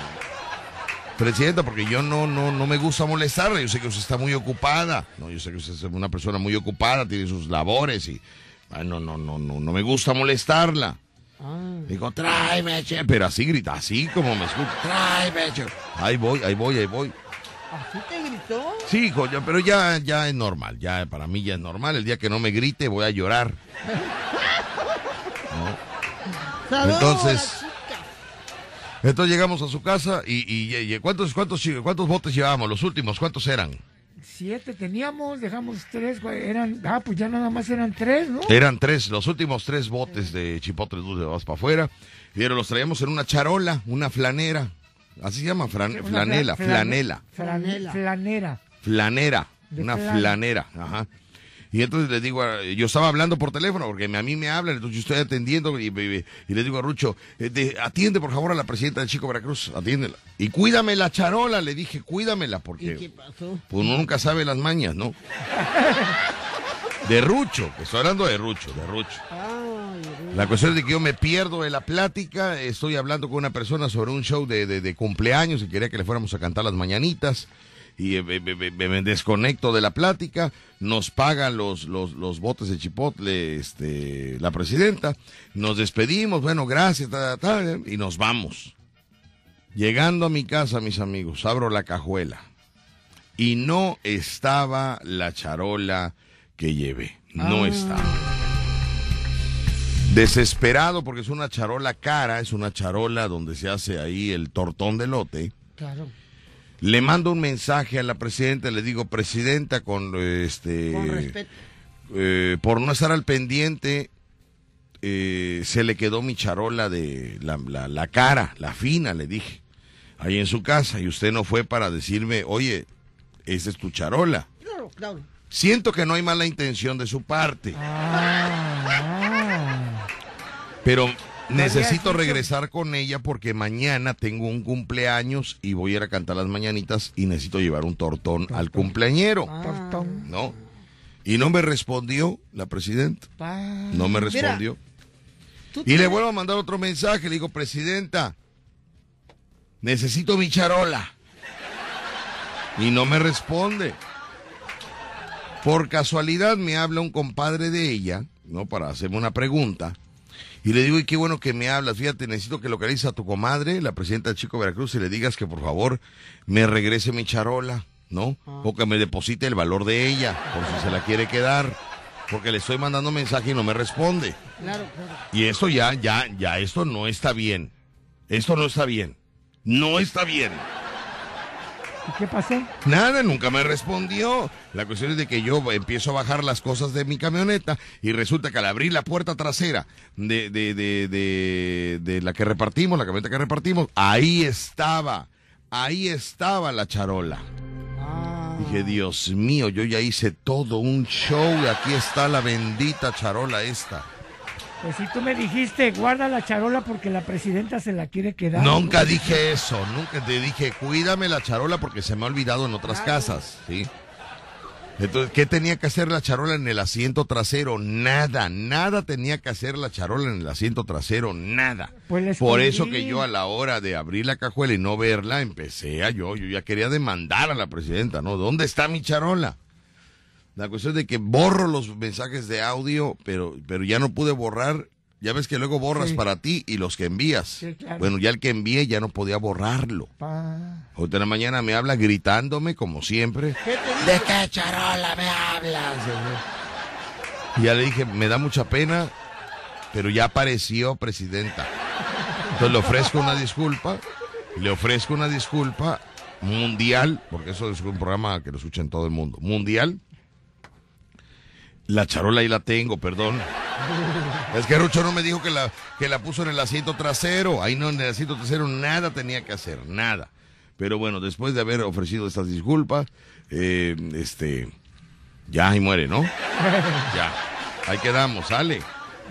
Speaker 2: Presidenta, porque yo no, no, no me gusta molestarla. Yo sé que usted está muy ocupada. No, yo sé que usted es una persona muy ocupada, tiene sus labores y no, no, no, no, no me gusta molestarla. Ah. Digo, tráeme, che. Pero así grita, así como me escucha. Tráeme, che. Ahí voy, ahí voy, ahí voy.
Speaker 3: ¿Así te gritó?
Speaker 2: Sí, hijo, pero ya, ya es normal. Ya para mí ya es normal. El día que no me grite voy a llorar. Entonces, entonces llegamos a su casa y, y, ¿cuántos, cuántos, ¿cuántos botes llevábamos? Los últimos, ¿cuántos eran?
Speaker 4: siete teníamos, dejamos tres, eran, ah, pues ya nada más eran tres, ¿no?
Speaker 2: Eran tres, los últimos tres botes de chipotle dulce vas para afuera, pero los traíamos en una charola, una flanera, así se llama, flanela, flanela.
Speaker 4: Flanela. Flanera.
Speaker 2: Flanera, una flanera, ajá. Y entonces le digo, yo estaba hablando por teléfono, porque a mí me hablan, entonces yo estoy atendiendo y, le digo a Rucho, eh, atiende por favor a la presidenta del Chico Veracruz, atiéndela. Y cuídame la charola, le dije, cuídamela, porque
Speaker 3: qué pasó?
Speaker 2: Pues uno nunca sabe las mañas, ¿no? de Rucho, estoy hablando de Rucho, de Rucho. La cuestión es de que yo me pierdo de la plática, estoy hablando con una persona sobre un show de, de, cumpleaños y quería que le fuéramos a cantar las mañanitas y eh, me, desconecto de la plática, nos pagan los, los, los, botes de chipotle este, la presidenta, nos despedimos, bueno, gracias, y nos vamos. Llegando a mi casa, mis amigos, abro la cajuela y no estaba la charola que llevé, no ah. estaba. Desesperado porque es una charola cara, es una charola donde se hace ahí el tortón de lote. Claro. Le mando un mensaje a la presidenta, le digo, presidenta, con este. Con respeto. Eh, por no estar al pendiente, eh, se le quedó mi charola de la, la, cara, la fina, le dije, ahí en su casa, y usted no fue para decirme, oye, esa es tu charola. Claro, claro. Siento que no hay mala intención de su parte. Ah. Pero necesito regresar con ella porque mañana tengo un cumpleaños y voy a ir a cantar las mañanitas y necesito llevar un tortón, al cumpleañero. Ah. ¿No? Y no me respondió la presidenta. No me respondió. y le vuelvo a mandar otro mensaje. Le digo, presidenta, necesito mi charola. Y no me responde. Por casualidad me habla un compadre de ella, ¿no? Para hacerme una pregunta. Y le digo, y qué bueno que me hablas, fíjate, necesito que localices a tu comadre, la presidenta de Chico Veracruz, y le digas que por favor me regrese mi charola, ¿no? Ah. O que me deposite el valor de ella, por si se la quiere quedar. Porque le estoy mandando mensaje y no me responde. Claro, claro. Y esto ya, ya, ya, esto no está bien. Esto no está bien. No está bien.
Speaker 4: ¿Qué pasó?
Speaker 2: Nada, nunca me respondió. La cuestión es de que yo empiezo a bajar las cosas de mi camioneta y resulta que al abrir la puerta trasera de, de, de, de, la que repartimos, la camioneta que repartimos, ahí estaba, ahí estaba la charola. Ah. Dije, Dios mío, yo ya hice todo un show y aquí está la bendita charola esta.
Speaker 4: Pues si tú me dijiste, guarda la charola porque la presidenta se la quiere quedar.
Speaker 2: Nunca dije eso, nunca te dije, cuídame la charola porque se me ha olvidado en otras casas, ¿sí? Entonces, ¿qué tenía que hacer la charola en el asiento trasero? Nada, nada tenía que hacer la charola en el asiento trasero, nada. Pues Por eso que yo a la hora de abrir la cajuela y no verla, empecé a yo, yo ya quería demandar a la presidenta, ¿no? ¿Dónde está mi charola? La cuestión es de que borro los mensajes de audio, pero, pero ya no pude borrar. Ya ves que luego borras para ti y los que envías. Bueno, ya el que envié ya no podía borrarlo. Hoy de la mañana me habla gritándome, como siempre. ¿De qué charola me hablas? Y ya le dije, me da mucha pena, pero ya apareció presidenta. Entonces le ofrezco una disculpa, le ofrezco una disculpa mundial, porque eso es un programa que lo escucha en todo el mundo, mundial, la charola ahí la tengo, perdón. Es que Rucho no me dijo que la, que la puso en el asiento trasero. Ahí no, en el asiento trasero nada tenía que hacer, nada. Pero bueno, después de haber ofrecido estas disculpas, eh, este, ya ahí muere, ¿no? Ya, ahí quedamos, sale.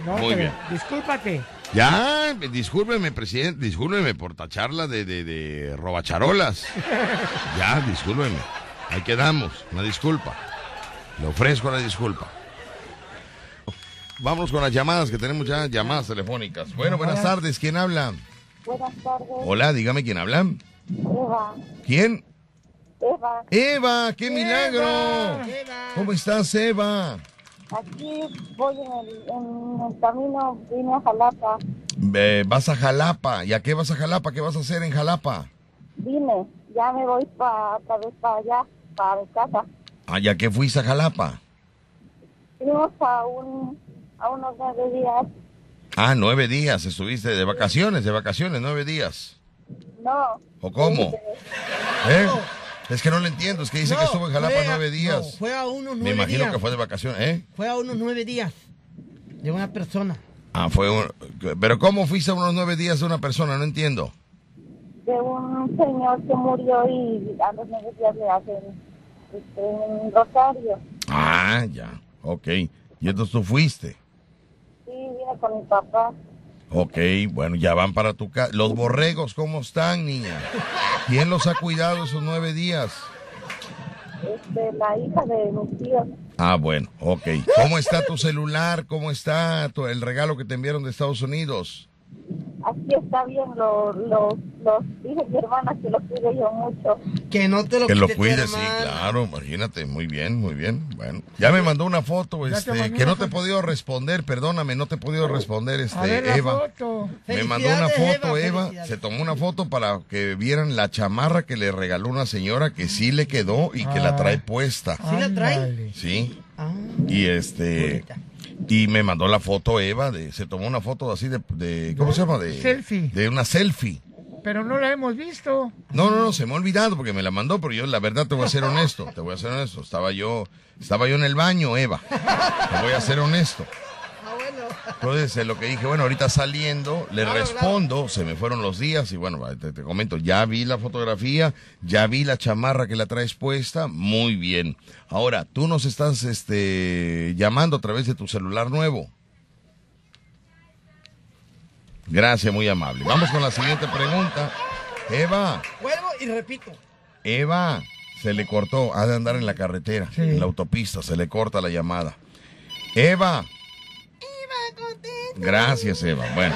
Speaker 4: Muy bien. Discúlpate.
Speaker 2: Ya, discúlpeme, presidente, discúlpeme por tacharla de, de, de robacharolas. Ya, discúlpeme. Ahí quedamos, una disculpa. Le ofrezco la disculpa. Vamos con las llamadas, que tenemos ya llamadas telefónicas. Bueno, buenas tardes. ¿Quién habla?
Speaker 11: Buenas tardes.
Speaker 2: Hola, dígame quién habla.
Speaker 11: Eva.
Speaker 2: ¿Quién?
Speaker 11: Eva.
Speaker 2: Eva, qué milagro. ¿Cómo estás, Eva?
Speaker 11: Aquí voy en el, camino, vine a Jalapa.
Speaker 2: vas a Jalapa. ¿Y a qué vas a Jalapa? ¿Qué vas a hacer en Jalapa?
Speaker 11: Vine, ya me voy para para allá, para mi casa.
Speaker 2: ¿Ah, ya qué fuiste a Jalapa?
Speaker 11: Fuimos a un a unos nueve días.
Speaker 2: Ah, nueve días, estuviste de vacaciones, de vacaciones, nueve días.
Speaker 11: No.
Speaker 2: ¿O cómo? ¿Eh? Es que no lo entiendo, es que dice que estuvo en Jalapa nueve días.
Speaker 3: fue a unos nueve
Speaker 2: Me imagino que fue de vacaciones, ¿eh?
Speaker 3: Fue a unos nueve días de una persona.
Speaker 2: Ah, fue un... Pero ¿cómo fuiste a unos nueve días de una persona? No entiendo.
Speaker 11: De un señor que murió y a los nueve días le hacen este, un rosario.
Speaker 2: Ah, ya, ok. ¿Y entonces tú fuiste?
Speaker 11: Sí, vine con mi papá.
Speaker 2: Ok, bueno, ya van para tu casa. ¿Los borregos cómo están, niña? ¿Quién los ha cuidado esos nueve días?
Speaker 11: Este, la hija de mis tíos.
Speaker 2: Ah, bueno, ok. ¿Cómo está tu celular? ¿Cómo está tu, el regalo que te enviaron de Estados Unidos?
Speaker 11: Aquí está bien, lo, lo, lo dije mi hermana que lo cuide yo mucho.
Speaker 3: Que no te lo
Speaker 2: Que lo cuides, sí, claro, imagínate, muy bien, muy bien. Bueno, ya me mandó una foto, este, que no te he podido responder, perdóname, no te he podido responder, este,
Speaker 4: ver
Speaker 2: Eva. Me mandó una foto,
Speaker 3: Eva,
Speaker 2: se tomó una foto para que vieran la chamarra que le regaló una señora que sí le quedó y que la trae puesta.
Speaker 3: ¿Sí la trae?
Speaker 2: Sí.
Speaker 3: Ah,
Speaker 2: Y este y me mandó la foto Eva de se tomó una foto así de, de ¿cómo se llama? De
Speaker 4: Selfie.
Speaker 2: De una selfie.
Speaker 4: Pero no la hemos visto.
Speaker 2: No, no, no, se me ha olvidado porque me la mandó, pero yo la verdad te voy a ser honesto, te voy a ser honesto. Estaba yo, estaba yo en el baño, Eva. Te voy a ser honesto. Entonces, en lo que dije, bueno, ahorita saliendo, le
Speaker 3: Claro,
Speaker 2: respondo, se me fueron los días y bueno, te, te comento, ya vi la fotografía, ya vi la chamarra que la traes puesta, muy bien. Ahora, tú nos estás este, llamando a través de tu celular nuevo. Gracias, muy amable. Vamos con la siguiente pregunta. Eva,
Speaker 3: Vuelvo y repito.
Speaker 2: Eva, se le cortó, ha de andar en la carretera,
Speaker 4: Sí.
Speaker 2: en la autopista, se le corta la llamada. Eva. Gracias, Eva. Bueno,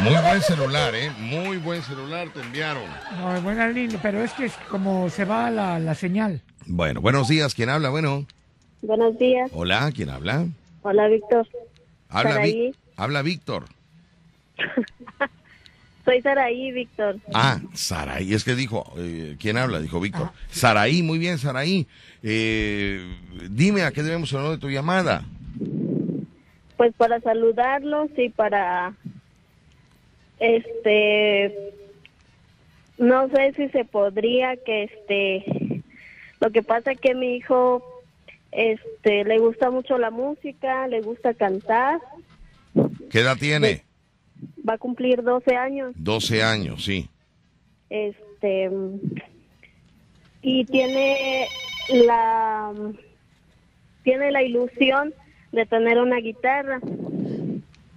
Speaker 2: muy buen celular, ¿eh? Muy buen celular te enviaron.
Speaker 4: No, es buena línea, pero es que es como se va la, la señal.
Speaker 2: Bueno, buenos días. ¿Quién habla? Bueno,
Speaker 11: Buenos días.
Speaker 2: hola, ¿quién habla?
Speaker 11: Hola, Víctor.
Speaker 2: Habla, Vi-
Speaker 11: Saraí.
Speaker 2: habla Víctor.
Speaker 11: Soy Saraí, Víctor.
Speaker 2: Ah, Saraí. Es que dijo, eh, ¿quién habla? Dijo Víctor. Saraí, muy bien, Saraí. Eh, dime a qué debemos hablar de tu llamada.
Speaker 11: Pues para saludarlos y para, este, no sé si se podría que, este, lo que pasa es que mi hijo, este, le gusta mucho la música, le gusta cantar,
Speaker 2: ¿Qué edad tiene?
Speaker 11: va a cumplir 12 años,
Speaker 2: 12 años, sí.
Speaker 11: este, y tiene la, tiene la ilusión de tener una guitarra.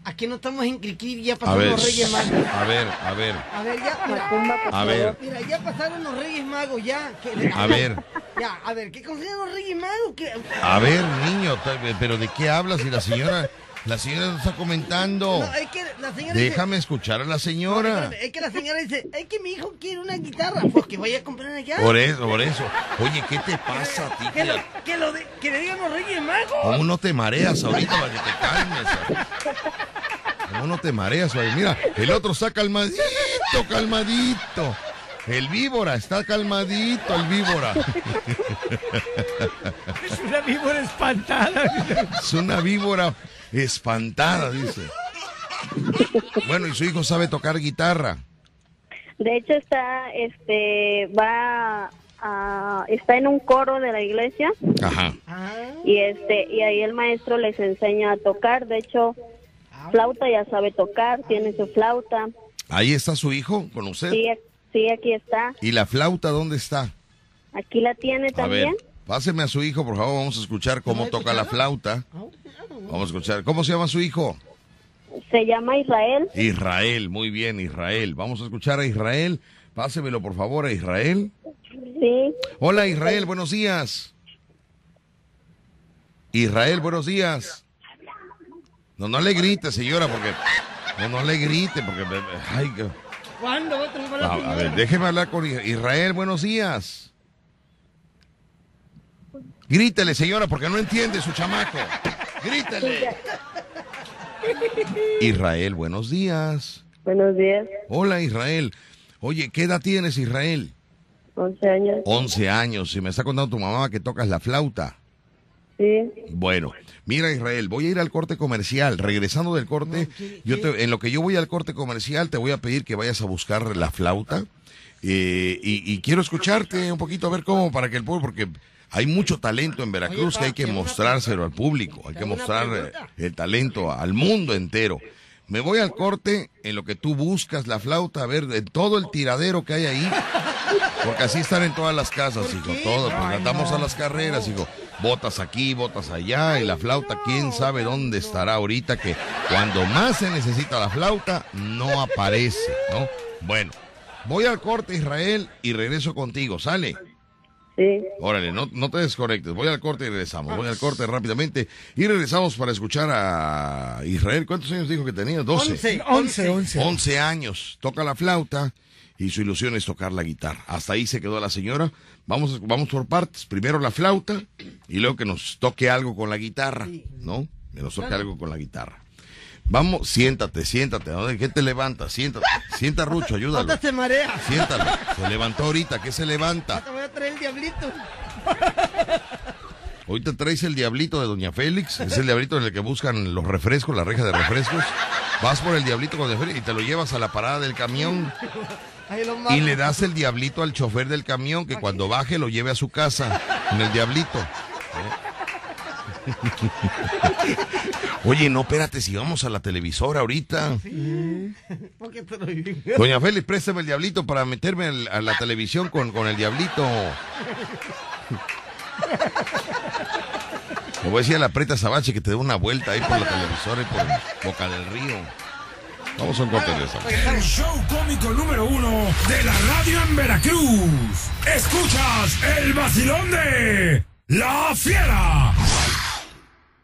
Speaker 3: Aquí no estamos en Criquí, ya
Speaker 2: A
Speaker 3: pasaron
Speaker 2: ver,
Speaker 3: los Reyes Magos.
Speaker 2: a ver, a ver.
Speaker 3: A ver, ya, mira,
Speaker 2: A ver.
Speaker 3: mira, ya pasaron los Reyes Magos, ya. que-
Speaker 2: A ver.
Speaker 3: Ya, a ver, ¿qué consiguen los Reyes Magos? ¿Qué-
Speaker 2: A ver, niño, pero ¿de qué hablas? Y la señora, la señora nos está comentando.
Speaker 3: No, es que la señora
Speaker 2: Déjame escuchar a la señora.
Speaker 3: es que la señora dice, es que mi hijo quiere una guitarra, pues que vaya a comprar una guitarra.
Speaker 2: Por eso, por eso. Oye, ¿qué te pasa a ti?
Speaker 3: Que, lo, que, lo de- que le digan los Reyes Magos.
Speaker 2: ¿Cómo no te mareas ahorita para que te calmes? ¿Cómo no te mareas? Oye, Mira, el otro está calmadito, calmadito. El víbora está calmadito, el víbora.
Speaker 4: Es una víbora espantada.
Speaker 2: Es una víbora espantada, dice. Bueno, y su hijo sabe tocar guitarra.
Speaker 11: De hecho está, este, va a, está en un coro de la iglesia
Speaker 2: Ajá.
Speaker 11: y este, y ahí el maestro les enseña a tocar. De hecho, flauta ya sabe tocar, tiene su flauta.
Speaker 2: Ahí está su hijo con usted.
Speaker 11: Sí, sí, aquí está.
Speaker 2: ¿Y la flauta dónde está?
Speaker 11: Aquí la tiene
Speaker 2: A ver,
Speaker 11: también.
Speaker 2: Páseme a su hijo, por favor. Vamos a escuchar cómo toca la flauta. Vamos a escuchar. ¿Cómo se llama su hijo?
Speaker 11: Se llama Israel.
Speaker 2: Israel, muy bien, Israel. Vamos a escuchar a Israel. Pásemelo, por favor, a Israel.
Speaker 11: Sí.
Speaker 2: Hola, Israel, buenos días. Israel, buenos días. No, no le grite, señora, porque... No, no le grite, porque... Ay, que-
Speaker 3: ¿Cuándo a
Speaker 2: a, ver, déjeme hablar con Is- Israel, buenos días. Grítele, señora, porque no entiende su chamaco. Grítele. Israel, buenos días.
Speaker 11: Buenos días.
Speaker 2: Hola, Israel. Oye, ¿qué edad tienes, Israel?
Speaker 11: 11 años.
Speaker 2: 11 años. Y me está contando tu mamá que tocas la flauta.
Speaker 11: Sí.
Speaker 2: Bueno, mira Israel, voy a ir al corte comercial. Regresando del corte, yo te- en lo que yo voy al corte comercial, te voy a pedir que vayas a buscar la flauta. eh, y, y quiero escucharte un poquito a ver cómo para que el pueblo, porque hay mucho talento en Veracruz que hay que mostrárselo al público, hay que mostrar eh, el talento al mundo entero. Me voy al corte en lo que tú buscas la flauta, a ver, de todo el tiradero que hay ahí. Porque así están en todas las casas, hijo. Todos, pues andamos a las carreras, hijo. Botas aquí, botas allá, y la flauta, quién sabe dónde estará ahorita, que cuando más se necesita la flauta, no aparece, ¿no? Bueno, voy al corte, Israel, y regreso contigo, ¿sale?
Speaker 11: Sí.
Speaker 2: Órale, no, no te desconectes. Voy al corte y regresamos. Voy al corte rápidamente. Y regresamos para escuchar a Israel. ¿Cuántos años dijo que tenía? 12.
Speaker 3: 11.
Speaker 4: 11, 11.
Speaker 2: 11 años. Toca la flauta y su ilusión es tocar la guitarra. Hasta ahí se quedó la señora. Vamos, vamos por partes. Primero la flauta y luego que nos toque algo con la guitarra, ¿no? Que nos toque algo con la guitarra. Vamos, siéntate, siéntate. ¿Dónde- ¿Qué te levantas? Siéntate. Sienta, Rucho, ayúdalo.
Speaker 3: Se marea.
Speaker 2: Siéntalo. Se levantó ahorita. ¿Qué se levanta?
Speaker 3: Te voy a traer el diablito.
Speaker 2: Ahorita traes el diablito de Doña Félix. Es el diablito en el que buscan los refrescos, la reja de refrescos. Vas por el diablito con Doña Félix y te lo llevas a la parada del camión. Y le das el diablito al chofer del camión que cuando baje lo lleve a su casa con el diablito. ¿Eh? Oye, no, espérate, si vamos a la televisora ahorita.
Speaker 3: ¿Por qué te lo digo?
Speaker 2: Doña Félix, préstame el diablito para meterme a la televisión con, con el diablito. Le voy a decir a la preta Sabache que te dé una vuelta ahí por la televisora y por Boca del Río. Vamos a un corte de eso.
Speaker 5: El show cómico número uno de la radio en Veracruz. Escuchas el vacilón de La Fiera.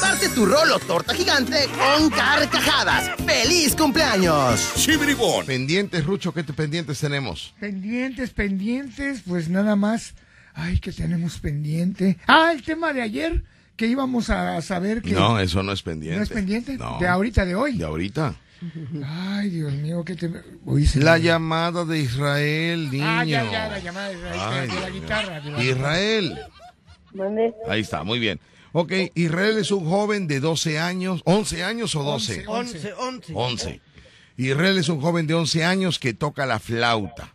Speaker 6: Parte tu rolo torta gigante con carcajadas. ¡Feliz cumpleaños!
Speaker 2: Chibribón. Pendientes, Rucho, ¿qué te pendientes tenemos?
Speaker 4: Pendientes, pendientes, pues nada más. Ay, que tenemos pendiente. Ah, el tema de ayer, que íbamos a saber que...
Speaker 2: No, eso no es pendiente.
Speaker 4: ¿No es pendiente?
Speaker 2: No.
Speaker 4: De ahorita, de hoy.
Speaker 2: De ahorita.
Speaker 4: Ay, Dios mío, que te... Uy, se
Speaker 2: La llamada de Israel, niño.
Speaker 4: Ah, ya, ya, la llamada de, de-
Speaker 2: Ay,
Speaker 4: de la guitarra. de la-
Speaker 2: Israel.
Speaker 11: ¿Mande?
Speaker 2: Ahí está, muy bien. Ok, Israel es un joven de 12 años, 11 años o 12.
Speaker 3: 11, 11.
Speaker 2: 11. Israel es un joven de 11 años que toca la flauta.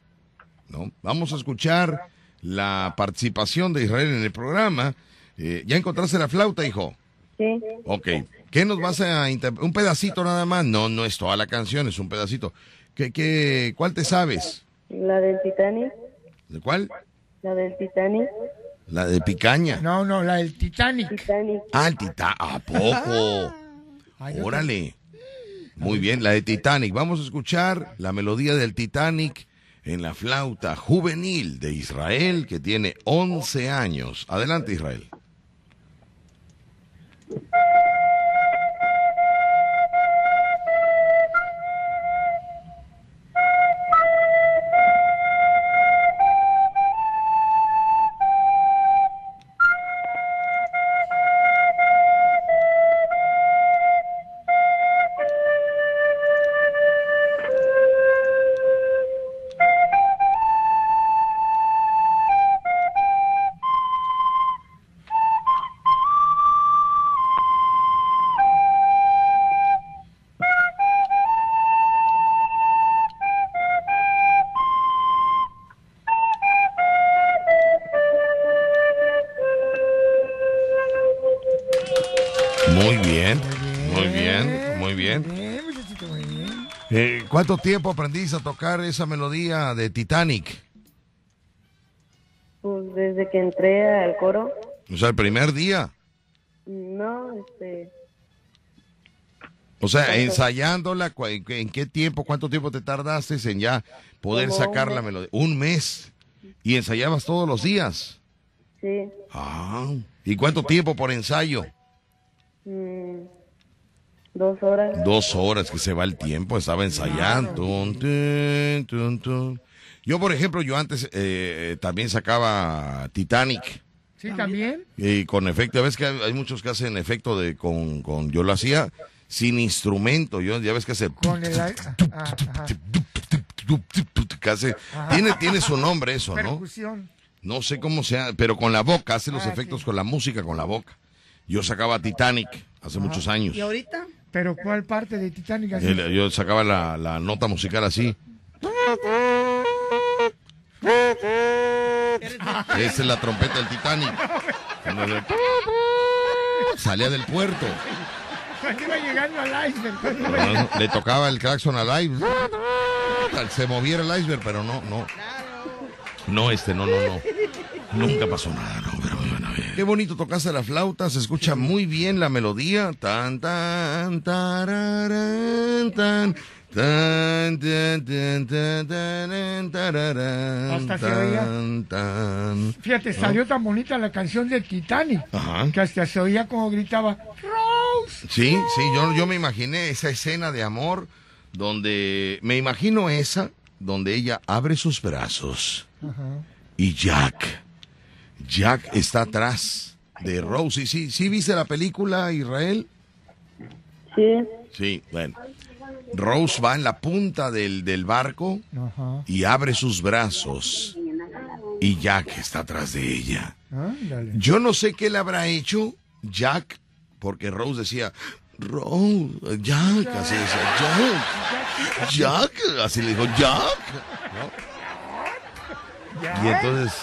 Speaker 2: ¿no? Vamos a escuchar la participación de Israel en el programa. Eh, ¿Ya encontraste la flauta, hijo?
Speaker 11: Sí.
Speaker 2: Ok. ¿Qué nos vas a interpretar? ¿Un pedacito nada más? No, no es toda la canción, es un pedacito. ¿Qué, qué, ¿Cuál te sabes?
Speaker 11: La del Titanic.
Speaker 2: ¿De cuál?
Speaker 11: La del Titanic.
Speaker 2: La de picaña.
Speaker 4: No, no, la del Titanic.
Speaker 11: Titanic.
Speaker 2: Ah, el Titanic. ¿A poco?
Speaker 4: Ay, yo
Speaker 2: Órale. Muy bien, la de Titanic. Vamos a escuchar la melodía del Titanic en la flauta juvenil de Israel, que tiene 11 años. Adelante, Israel. ¿Cuánto tiempo aprendiste a tocar esa melodía de Titanic?
Speaker 11: Pues desde que entré al coro.
Speaker 2: O sea, el primer día.
Speaker 11: No, este.
Speaker 2: O sea, ensayándola, ¿en qué- ¿en qué tiempo, cuánto tiempo te tardaste en ya poder
Speaker 11: Como
Speaker 2: sacar la melodía? Un mes. ¿Y ensayabas todos los días?
Speaker 11: Sí.
Speaker 2: Ah. ¿Y cuánto tiempo por ensayo?
Speaker 11: Dos horas.
Speaker 2: Dos horas que se va el tiempo, estaba ensayando. Tun, tun, tun, tun. Yo, por ejemplo, yo antes eh, también sacaba Titanic.
Speaker 4: ¿Sí, también?
Speaker 2: Y con efecto, ya ves que hay, muchos que hacen efecto de con, con yo lo hacía sin instrumento, yo ya ves que hace
Speaker 4: Con el... ajá.
Speaker 2: que hace- tiene tiene su nombre eso, ¿no?
Speaker 4: Percusión.
Speaker 2: No sé cómo sea, pero con la boca hace los
Speaker 4: Ah,
Speaker 2: efectos
Speaker 4: sí.
Speaker 2: con la música con la boca. Yo sacaba Titanic hace muchos años.
Speaker 3: ¿Y ahorita?
Speaker 4: ¿Pero cuál parte de Titanic? así?
Speaker 2: El- Yo sacaba la, la nota musical así. Esa es la trompeta del Titanic. Salía del puerto.
Speaker 4: Iba llegando al iceberg.
Speaker 2: le tocaba el claxon al iceberg. Se moviera el iceberg, pero no, no. No, este, no, no, no. Nunca pasó nada, no, pero. Qué bonito tocaste la flauta, se escucha muy bien la melodía. Tan, tan, tararán, tan. Tan, tan, tan, tan, tan,
Speaker 4: hasta se oía. Fíjate, salió tan bonita la canción de Titanic que hasta se oía como gritaba Rose.
Speaker 2: Sí, sí, yo, yo me imaginé esa escena de amor donde me imagino esa donde ella abre sus brazos y Jack, Jack está atrás de Rose. ¿Sí, sí viste la película Israel?
Speaker 11: Sí.
Speaker 2: Sí, bueno. Rose va en la punta del, del barco y abre sus brazos. Y Jack está atrás de ella. Yo no sé qué le habrá hecho Jack, porque Rose decía, Rose, Jack, así decía, Jack, Jack, así le dijo, Jack. Y entonces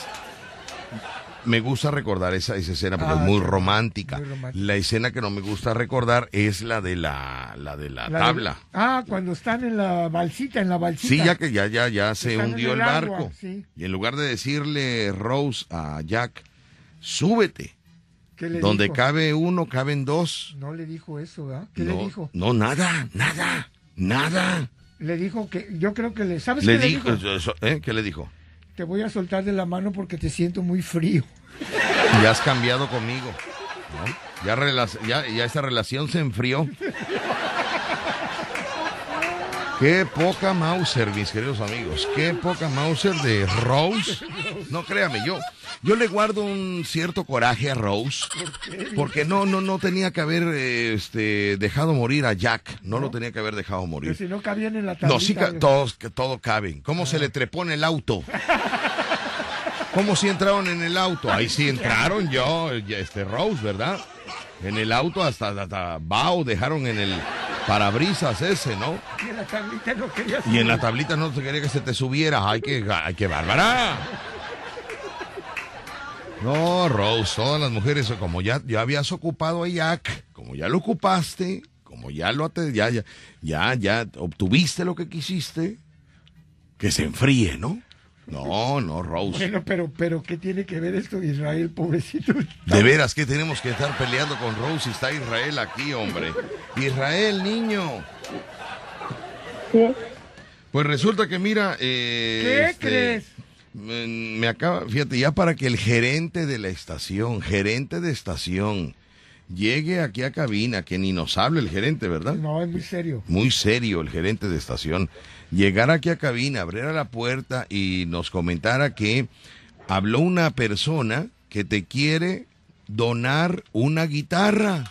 Speaker 2: me gusta recordar esa, esa escena porque es ah, muy romántica. La escena que no me gusta recordar es la de la, la de la, tabla.
Speaker 4: ah, cuando están en la balsita, en la balsita.
Speaker 2: Sí, ya que ya, ya, ya se hundió el, barco. Y en lugar de decirle Rose a Jack, súbete. Donde cabe uno, caben dos.
Speaker 4: No le dijo eso, ¿verdad? ¿Qué le dijo?
Speaker 2: No, nada, nada, nada.
Speaker 4: Le dijo que, yo creo que le, ¿sabes
Speaker 2: le
Speaker 4: qué
Speaker 2: dijo? le dijo? ¿eh? ¿Qué le dijo?
Speaker 4: Te voy a soltar de la mano porque te siento muy frío.
Speaker 2: Ya has cambiado conmigo. Ya, ya, ya esa relación se enfrió. Qué poca Mauser, mis queridos amigos. Qué poca Mauser de Rose. No créame, yo, yo le guardo un cierto coraje a Rose. Porque no, no, no tenía que haber este, dejado morir a Jack. No, lo tenía que haber dejado morir.
Speaker 4: Pero si no cabían en la tablita. No, sí,
Speaker 2: todos, que todo caben. ¿Cómo se le trepó en el auto? ¿Cómo si entraron en el auto? Ahí sí entraron yo, este Rose, ¿verdad? En el auto hasta, hasta Bao dejaron en el parabrisas ese, ¿no?
Speaker 4: Y en la tablita no quería
Speaker 2: Y en la tablita no se quería que se te subiera. ¡Ay, qué, ay, qué bárbara! No, Rose, todas las mujeres, como ya, ya habías ocupado a Jack, como ya lo ocupaste, como ya lo ya, ya, ya, ya obtuviste lo que quisiste, que se enfríe, ¿no? No, no, Rose.
Speaker 4: Bueno, pero, pero, ¿qué tiene que ver esto de Israel, pobrecito?
Speaker 2: De veras, que tenemos que estar peleando con Rose y está Israel aquí, hombre? Israel, niño.
Speaker 11: Sí.
Speaker 2: Pues resulta que, mira. Eh,
Speaker 4: ¿Qué este, crees?
Speaker 2: Me acaba, fíjate, ya para que el gerente de la estación, gerente de estación, llegue aquí a cabina, que ni nos hable el gerente, ¿verdad?
Speaker 4: No, es muy serio.
Speaker 2: Muy serio el gerente de estación llegar aquí a cabina, abriera la puerta y nos comentara que habló una persona que te quiere donar una guitarra.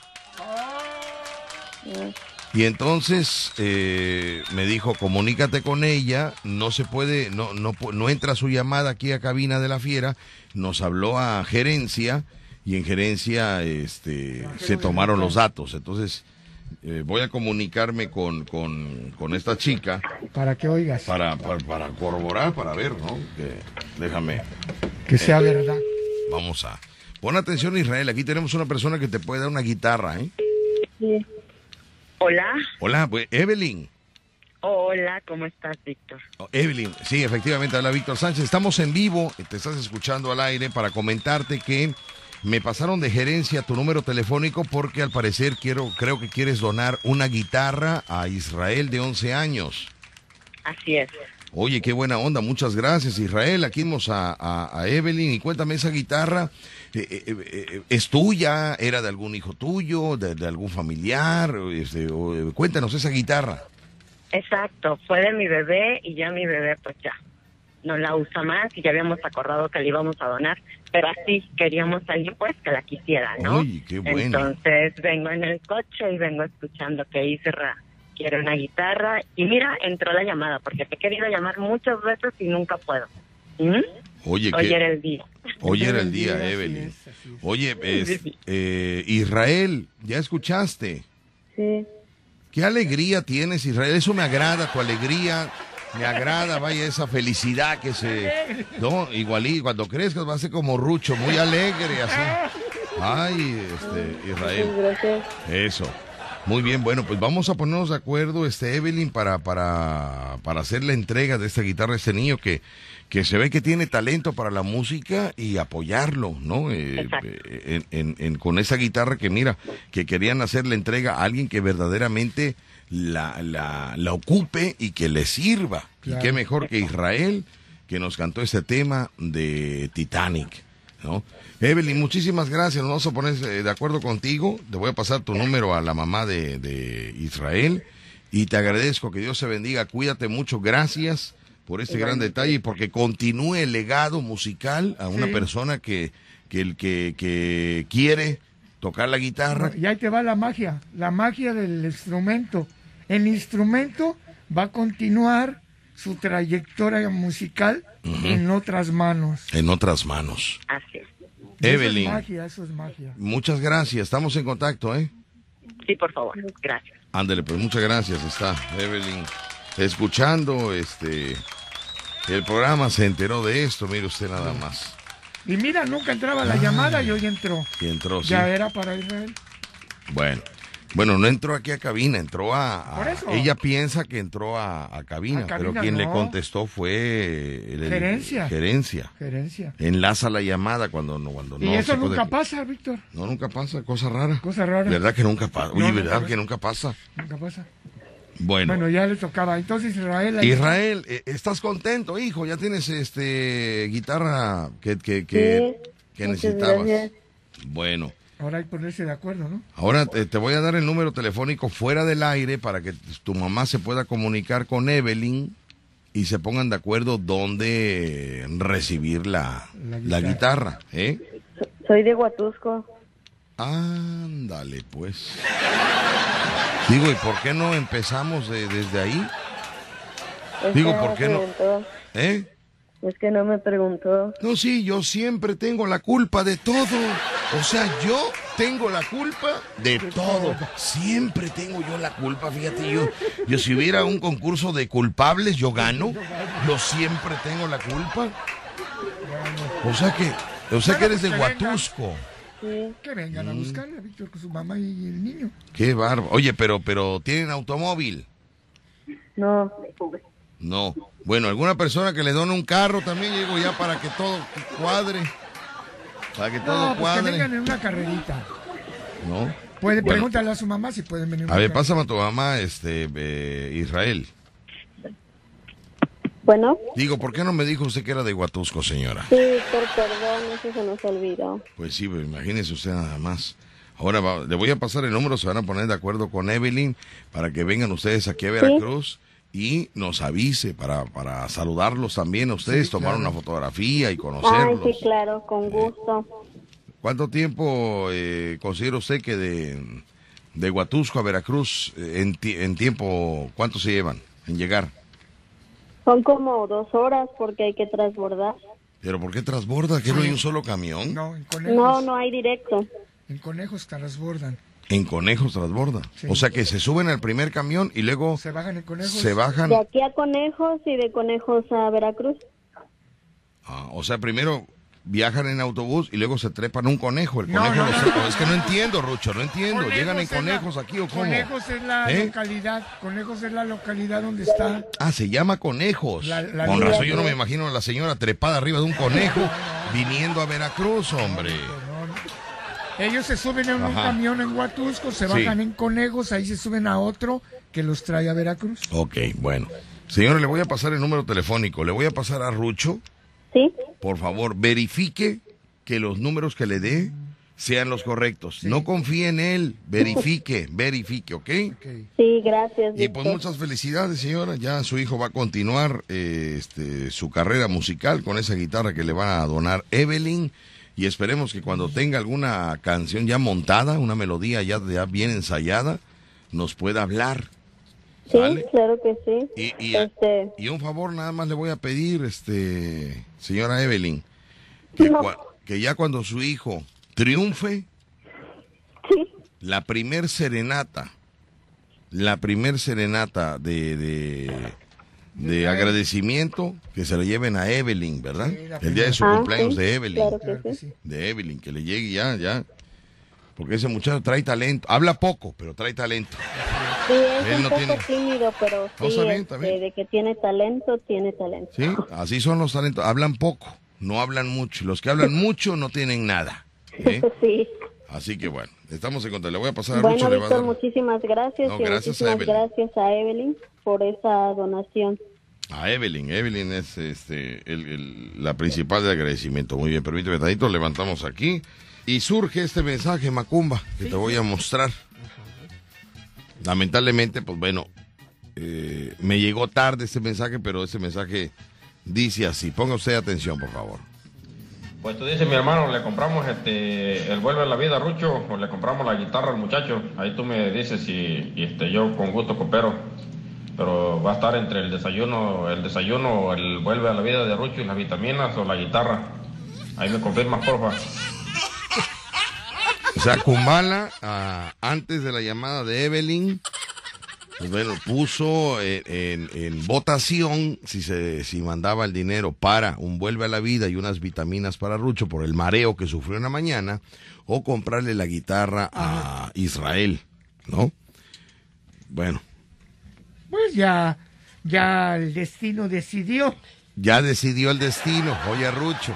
Speaker 2: Y entonces eh, me dijo, comunícate con ella, no se puede, no, no, no entra su llamada aquí a cabina de la fiera, nos habló a gerencia y en gerencia este, se tomaron los datos. Entonces eh, voy a comunicarme con, con, esta chica.
Speaker 4: Para que oigas.
Speaker 2: Para, para, corroborar, para ver, ¿no? déjame.
Speaker 4: Que sea verdad.
Speaker 2: Vamos a. Pon atención, Israel. Aquí tenemos una persona que te puede dar una guitarra, ¿eh?
Speaker 11: Sí. Hola.
Speaker 2: Hola, pues Evelyn.
Speaker 11: Hola, ¿cómo estás, Víctor?
Speaker 2: Oh, Evelyn, sí, efectivamente, habla Víctor Sánchez. Estamos en vivo, te estás escuchando al aire para comentarte que me pasaron de gerencia tu número telefónico porque al parecer quiero, creo que quieres donar una guitarra a Israel de 11 años.
Speaker 11: Así es.
Speaker 2: Oye, qué buena onda, muchas gracias Israel. Aquí vamos a, Evelyn y cuéntame esa guitarra. Eh, eh, eh, ¿Es tuya? ¿Era de algún hijo tuyo? ¿De, algún familiar? Este, cuéntanos esa guitarra.
Speaker 11: Exacto, fue de mi bebé y ya mi bebé pues ya no la usa más y ya habíamos acordado que le íbamos a donar, pero así queríamos a alguien pues que la quisiera, ¿no?
Speaker 2: qué bueno.
Speaker 11: Entonces vengo en el coche y vengo escuchando que Isra quiere una guitarra y mira, entró la llamada porque te he querido llamar muchas veces y nunca puedo. ¿Mm?
Speaker 2: Oye,
Speaker 11: Hoy era el día.
Speaker 2: Hoy era el día, Evelyn. Oye, eh, Israel, ¿ya escuchaste?
Speaker 11: Sí.
Speaker 2: Qué alegría tienes, Israel. Eso me agrada, tu alegría me agrada, vaya, esa felicidad que se... No, igualí, cuando crezcas va a ser como Rucho, muy alegre, así. Ay, este, Israel. Eso. Muy bien, bueno, pues vamos a ponernos de acuerdo, este Evelyn, para, para, para hacer la entrega de esta guitarra a este niño que, que se ve que tiene talento para la música y apoyarlo, ¿no? Eh, en, con esa guitarra que mira, que querían hacer la entrega a alguien que verdaderamente la, la, la ocupe y que le sirva. Y qué mejor que Israel, que nos cantó este tema de Titanic, ¿no? Evelyn, muchísimas gracias. Nos vamos a poner eh, de acuerdo contigo. Te voy a pasar tu número a la mamá de, de Israel. Y te agradezco, que Dios se bendiga. Cuídate mucho. Gracias por este gran detalle y porque continúe el legado musical a una persona que, que, el que, que quiere tocar la guitarra.
Speaker 4: Y ahí te va la magia, la magia del instrumento. El instrumento va a continuar su trayectoria musical en otras manos.
Speaker 2: En otras manos.
Speaker 11: Así
Speaker 2: Evelyn.
Speaker 4: Eso es magia, eso es magia.
Speaker 2: Muchas gracias, estamos en contacto, ¿eh?
Speaker 11: Sí, por favor, gracias.
Speaker 2: Ándele, pues muchas gracias, está Evelyn escuchando este el programa, se enteró de esto, mire usted nada más.
Speaker 4: Y mira, nunca entraba la llamada y hoy entró.
Speaker 2: Y entró, sí.
Speaker 4: Ya era para Israel.
Speaker 2: Bueno. Bueno, no entró aquí a cabina, entró a... ella piensa que entró a, cabina, pero quien le contestó fue...
Speaker 4: El, gerencia.
Speaker 2: Gerencia.
Speaker 4: Gerencia.
Speaker 2: Enlaza la llamada cuando no... Cuando
Speaker 4: y eso nunca pasa, Víctor.
Speaker 2: No, nunca pasa, cosa rara.
Speaker 4: Cosa rara.
Speaker 2: ¿Verdad que nunca pasa? Oye, ¿verdad que nunca pasa?
Speaker 4: Nunca pasa.
Speaker 2: Bueno.
Speaker 4: Bueno, ya le tocaba. Entonces, Israel...
Speaker 2: Israel, eh, ¿estás contento, hijo? Ya tienes este guitarra que, que, que, que necesitabas. Bueno.
Speaker 4: Ahora hay que ponerse de acuerdo, ¿no?
Speaker 2: Ahora te, voy a dar el número telefónico fuera del aire para que tu mamá se pueda comunicar con Evelyn y se pongan de acuerdo dónde recibir la, la, guitarra. ¿eh?
Speaker 11: Soy de Huatusco.
Speaker 2: Ándale, pues. Digo, ¿y por qué no empezamos desde ahí? Digo, ¿por qué no? ¿Eh?
Speaker 11: Es que no me preguntó.
Speaker 2: No, sí, yo siempre tengo la culpa de todo. O sea, yo tengo la culpa de todo. Siempre tengo yo la culpa, fíjate, yo, yo si hubiera un concurso de culpables, yo gano. Yo siempre tengo la culpa. O sea que, o sea que eres de Huatusco.
Speaker 4: Que vengan a mm. buscarle a Víctor con su mamá y el niño.
Speaker 2: Qué barba. Oye, pero, pero, ¿tienen automóvil?
Speaker 11: No.
Speaker 2: No. Bueno, alguna persona que le done un carro también llego ya para que todo cuadre. Para que todo
Speaker 4: no,
Speaker 2: cuadre.
Speaker 4: que vengan en una carrerita.
Speaker 2: No.
Speaker 4: Puede, pregúntale a su mamá si pueden venir.
Speaker 2: A ver, pásame a tu mamá, este, eh, Israel.
Speaker 11: Bueno.
Speaker 2: Digo, ¿por qué no me dijo usted que era de Huatusco, señora?
Speaker 11: Sí, por perdón, eso se nos olvidó.
Speaker 2: Pues sí, pues imagínese usted nada más. Ahora le voy a pasar el número, se van a poner de acuerdo con Evelyn para que vengan ustedes aquí a Veracruz y nos avise para, para saludarlos también a ustedes, tomar una fotografía y conocerlos.
Speaker 11: Ay, sí, claro, con gusto.
Speaker 2: ¿Cuánto tiempo eh, considera usted que de, de Huatusco a Veracruz, eh, en, en tiempo, cuánto se llevan en llegar?
Speaker 11: Son como dos horas porque hay que transbordar.
Speaker 2: ¿Pero por qué transborda? ¿Que no hay un solo camión?
Speaker 4: No, en
Speaker 11: conejos. No, no hay directo.
Speaker 4: En conejos transbordan.
Speaker 2: En conejos transborda. O sea que se suben al primer camión y luego...
Speaker 4: Se bajan en conejos.
Speaker 2: Se bajan...
Speaker 11: De aquí a conejos y de conejos a Veracruz.
Speaker 2: Ah, o sea, primero viajan en autobús y luego se trepan un conejo. El conejo no, Es que no entiendo, Rucho, no entiendo. ¿Llegan en conejos aquí o cómo?
Speaker 4: Conejos es la ¿Eh? localidad. Conejos es la localidad donde está.
Speaker 2: Ah, se llama Conejos. Con razón yo no me imagino a la señora trepada arriba de un conejo viniendo a Veracruz, hombre.
Speaker 4: Ellos se suben en un camión en Huatusco, se bajan en Conejos, ahí se suben a otro que los trae a Veracruz.
Speaker 2: Ok, bueno. Señora, le voy a pasar el número telefónico. Le voy a pasar a Rucho
Speaker 11: Sí.
Speaker 2: Por favor, verifique que los números que le dé sean los correctos. No confíe en él, verifique, verifique, ¿ok?
Speaker 11: Sí, gracias.
Speaker 2: Y pues muchas felicidades, señora. Ya su hijo va a continuar eh, este, su carrera musical con esa guitarra que le va a donar Evelyn. Y esperemos que cuando tenga alguna canción ya montada, una melodía ya, ya bien ensayada, nos pueda hablar
Speaker 11: Sí, claro que sí.
Speaker 2: Y, este... y, un favor nada más le voy a pedir, este, señora Evelyn, que, ya cuando su hijo triunfe, la primer serenata, la primer serenata de, de, agradecimiento que se lo lleven a Evelyn, ¿verdad? el día de su ah, cumpleaños de Evelyn. De Evelyn, que le llegue ya, ya. Porque ese muchacho trae talento. Habla poco, pero trae talento.
Speaker 11: Sí, es un poco tímido, pero sí, este, de que tiene talento, tiene talento.
Speaker 2: Sí, así son los talentos. Hablan poco, no hablan mucho. Los que hablan mucho no tienen nada. ¿eh? Sí. Así que bueno, estamos en contra. Le voy a pasar a
Speaker 11: bueno, Rucho. Víctor, muchísimas gracias. gracias muchísimas gracias a Evelyn por esa donación.
Speaker 2: A Evelyn, Evelyn es este, la principal de agradecimiento. Muy bien, permíteme, tantito, levantamos aquí y surge este mensaje, Macumba, que te voy a mostrar. Lamentablemente, pues bueno, eh, me llegó tarde este mensaje, pero ese mensaje dice así. Ponga usted atención, por favor.
Speaker 8: Pues tú dices, mi hermano, le compramos este, el vuelve a la vida, Rucho, o le compramos la guitarra al muchacho. Ahí tú me dices si este, yo con gusto coopero. Pero va a estar entre el desayuno, el desayuno, el vuelve a la vida de Rucho y las vitaminas o la guitarra. Ahí me confirmas, porfa.
Speaker 2: O sea, Kumbala, ah, antes de la llamada de Evelyn, pues bueno, puso en, votación si se si mandaba el dinero para un vuelve a la vida y unas vitaminas para Rucho por el mareo que sufrió en la mañana o comprarle la guitarra a Israel, ¿no? Bueno.
Speaker 4: Pues ya ya el destino decidió.
Speaker 2: Ya decidió el destino, oye Rucho.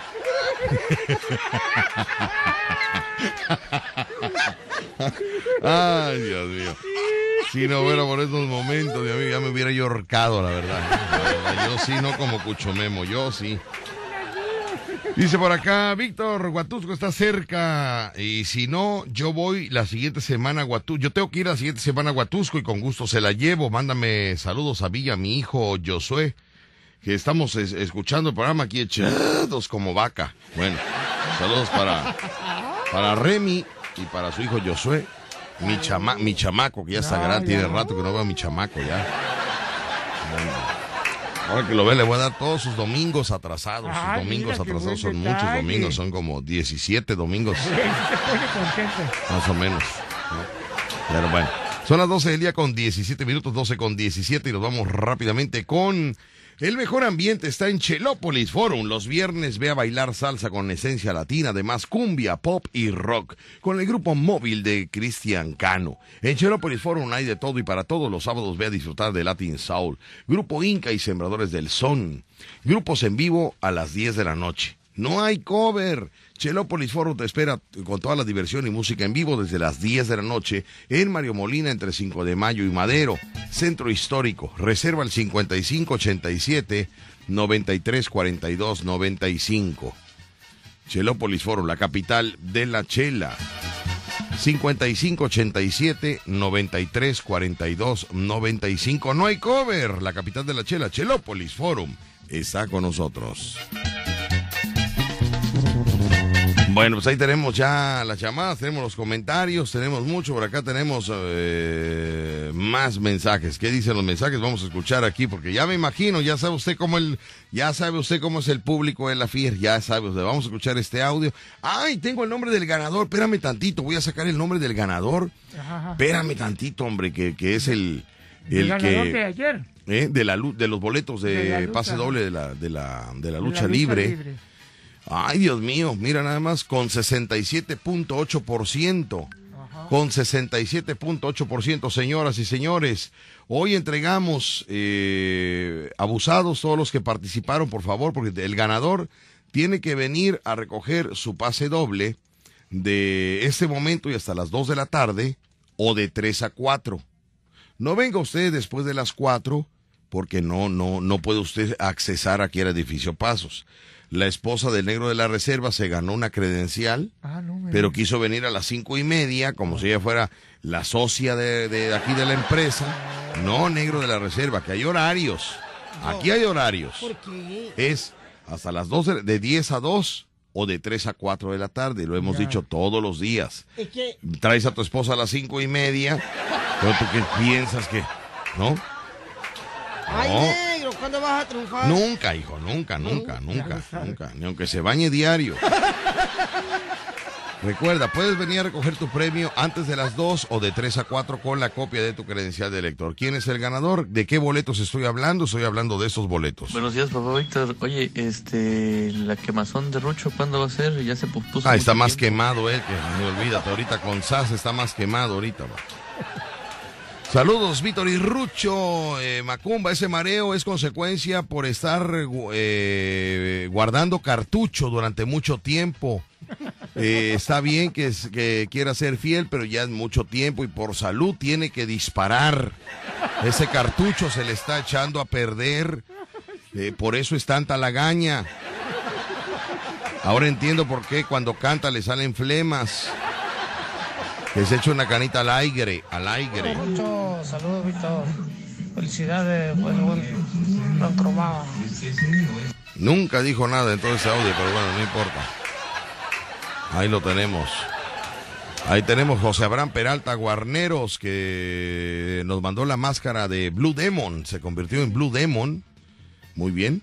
Speaker 2: Ay, Dios mío. Si no fuera por esos momentos, Dios ya me hubiera yo ahorcado, la verdad. Yo sí, no como Cuchomemo, yo sí. Dice por acá, Víctor, Huatusco está cerca. Y si no, yo voy la siguiente semana a Huatusco. Yo tengo que ir la siguiente semana a Huatusco y con gusto se la llevo. Mándame saludos a Villa, mi hijo Josué que estamos escuchando el programa aquí echados como vaca. Bueno, saludos para, para Remy y para su hijo Josué. Mi, chama, mi chamaco, que ya está grande, tiene rato que no veo a mi chamaco ya. ahora que lo ve, le voy a dar todos sus domingos atrasados. sus domingos atrasados son muchos domingos, son como 17 domingos. Más o menos. Pero bueno, son las 12 del día con 17 minutos, 12 con 17 y nos vamos rápidamente con el mejor ambiente está en Chelópolis Forum. Los viernes ve a bailar salsa con esencia latina, además cumbia, pop y rock, con el grupo móvil de Cristian Cano. En Chelópolis Forum hay de todo y para todos los sábados ve a disfrutar de Latin Soul, grupo Inca y Sembradores del Son. Grupos en vivo a las 10 de la noche. No hay cover. Chelópolis Forum te espera con toda la diversión y música en vivo desde las 10 de la noche en Mario Molina entre 5 de mayo y Madero, Centro Histórico. Reserva el 5587 9342 95. Chelópolis Forum, la capital de la chela. 5587 9342 95. No hay cover. La capital de la chela, Chelópolis Forum, está con nosotros. Bueno, pues ahí tenemos ya las llamadas, tenemos los comentarios, tenemos mucho. Por acá tenemos eh, más mensajes. ¿Qué dicen los mensajes? Vamos a escuchar aquí porque ya me imagino, ya sabe usted cómo el, ya sabe usted cómo es el público de la FIER, ya sabe usted. Vamos a escuchar este audio. Ay, tengo el nombre del ganador. Espérame tantito, voy a sacar el nombre del ganador. Espérame tantito, hombre, que, que es el,
Speaker 4: el, ganador de ayer.
Speaker 2: Eh, de la de los boletos de, pase doble de la de la, de la lucha, libre. Ay, Dios mío, mira nada más, con 67.8%. Con 67.8%, señoras y señores. Hoy entregamos eh, abusados todos los que participaron, por favor, porque el ganador tiene que venir a recoger su pase doble de este momento y hasta las 2 de la tarde o de 3 a 4. No venga usted después de las 4 porque no, no, no puede usted accesar aquí al edificio Pasos la esposa del negro de la reserva se ganó una credencial, ah, pero quiso venir a las cinco y media, como si ella fuera la socia de, aquí de la empresa. No, negro de la reserva, que hay horarios. Aquí hay horarios. ¿Por qué? Es hasta las 12, de 10 a 2 o de 3 a 4 de la tarde. Lo hemos dicho todos los días. Traes a tu esposa a las cinco y media, pero tú qué piensas que, ¿no?
Speaker 3: no. ¿Cuándo vas a triunfar?
Speaker 2: Nunca, hijo, nunca, nunca, nunca, nunca, ni aunque se bañe diario. Recuerda, puedes venir a recoger tu premio antes de las 2 o de 3 a 4 con la copia de tu credencial de elector. ¿Quién es el ganador? ¿De qué boletos estoy hablando? Estoy hablando de estos boletos.
Speaker 12: Buenos días, papá Víctor. Oye, este, la quemazón de Rucho, ¿cuándo va a ser? Ya se puso.
Speaker 2: Ah, está más quemado, eh, que me olvídate. Ahorita con SAS está más quemado ahorita. Saludos, Víctor y Rucho. Eh, Macumba, ese mareo es consecuencia por estar eh, guardando cartucho durante mucho tiempo. Eh, está bien que, quiera ser fiel, pero ya es mucho tiempo y por salud tiene que disparar. Ese cartucho se le está echando a perder. por eso es tanta lagaña. Ahora entiendo por qué cuando canta le salen flemas. Que se echa una canita al aire, al aire.
Speaker 13: Mucho saludos, Víctor. Felicidades, bueno, bueno, no
Speaker 2: Nunca dijo nada en todo ese audio, pero bueno, no importa. Ahí lo tenemos. Ahí tenemos José Abraham Peralta Guarneros que nos mandó la máscara de Blue Demon. Se convirtió en Blue Demon. Muy bien.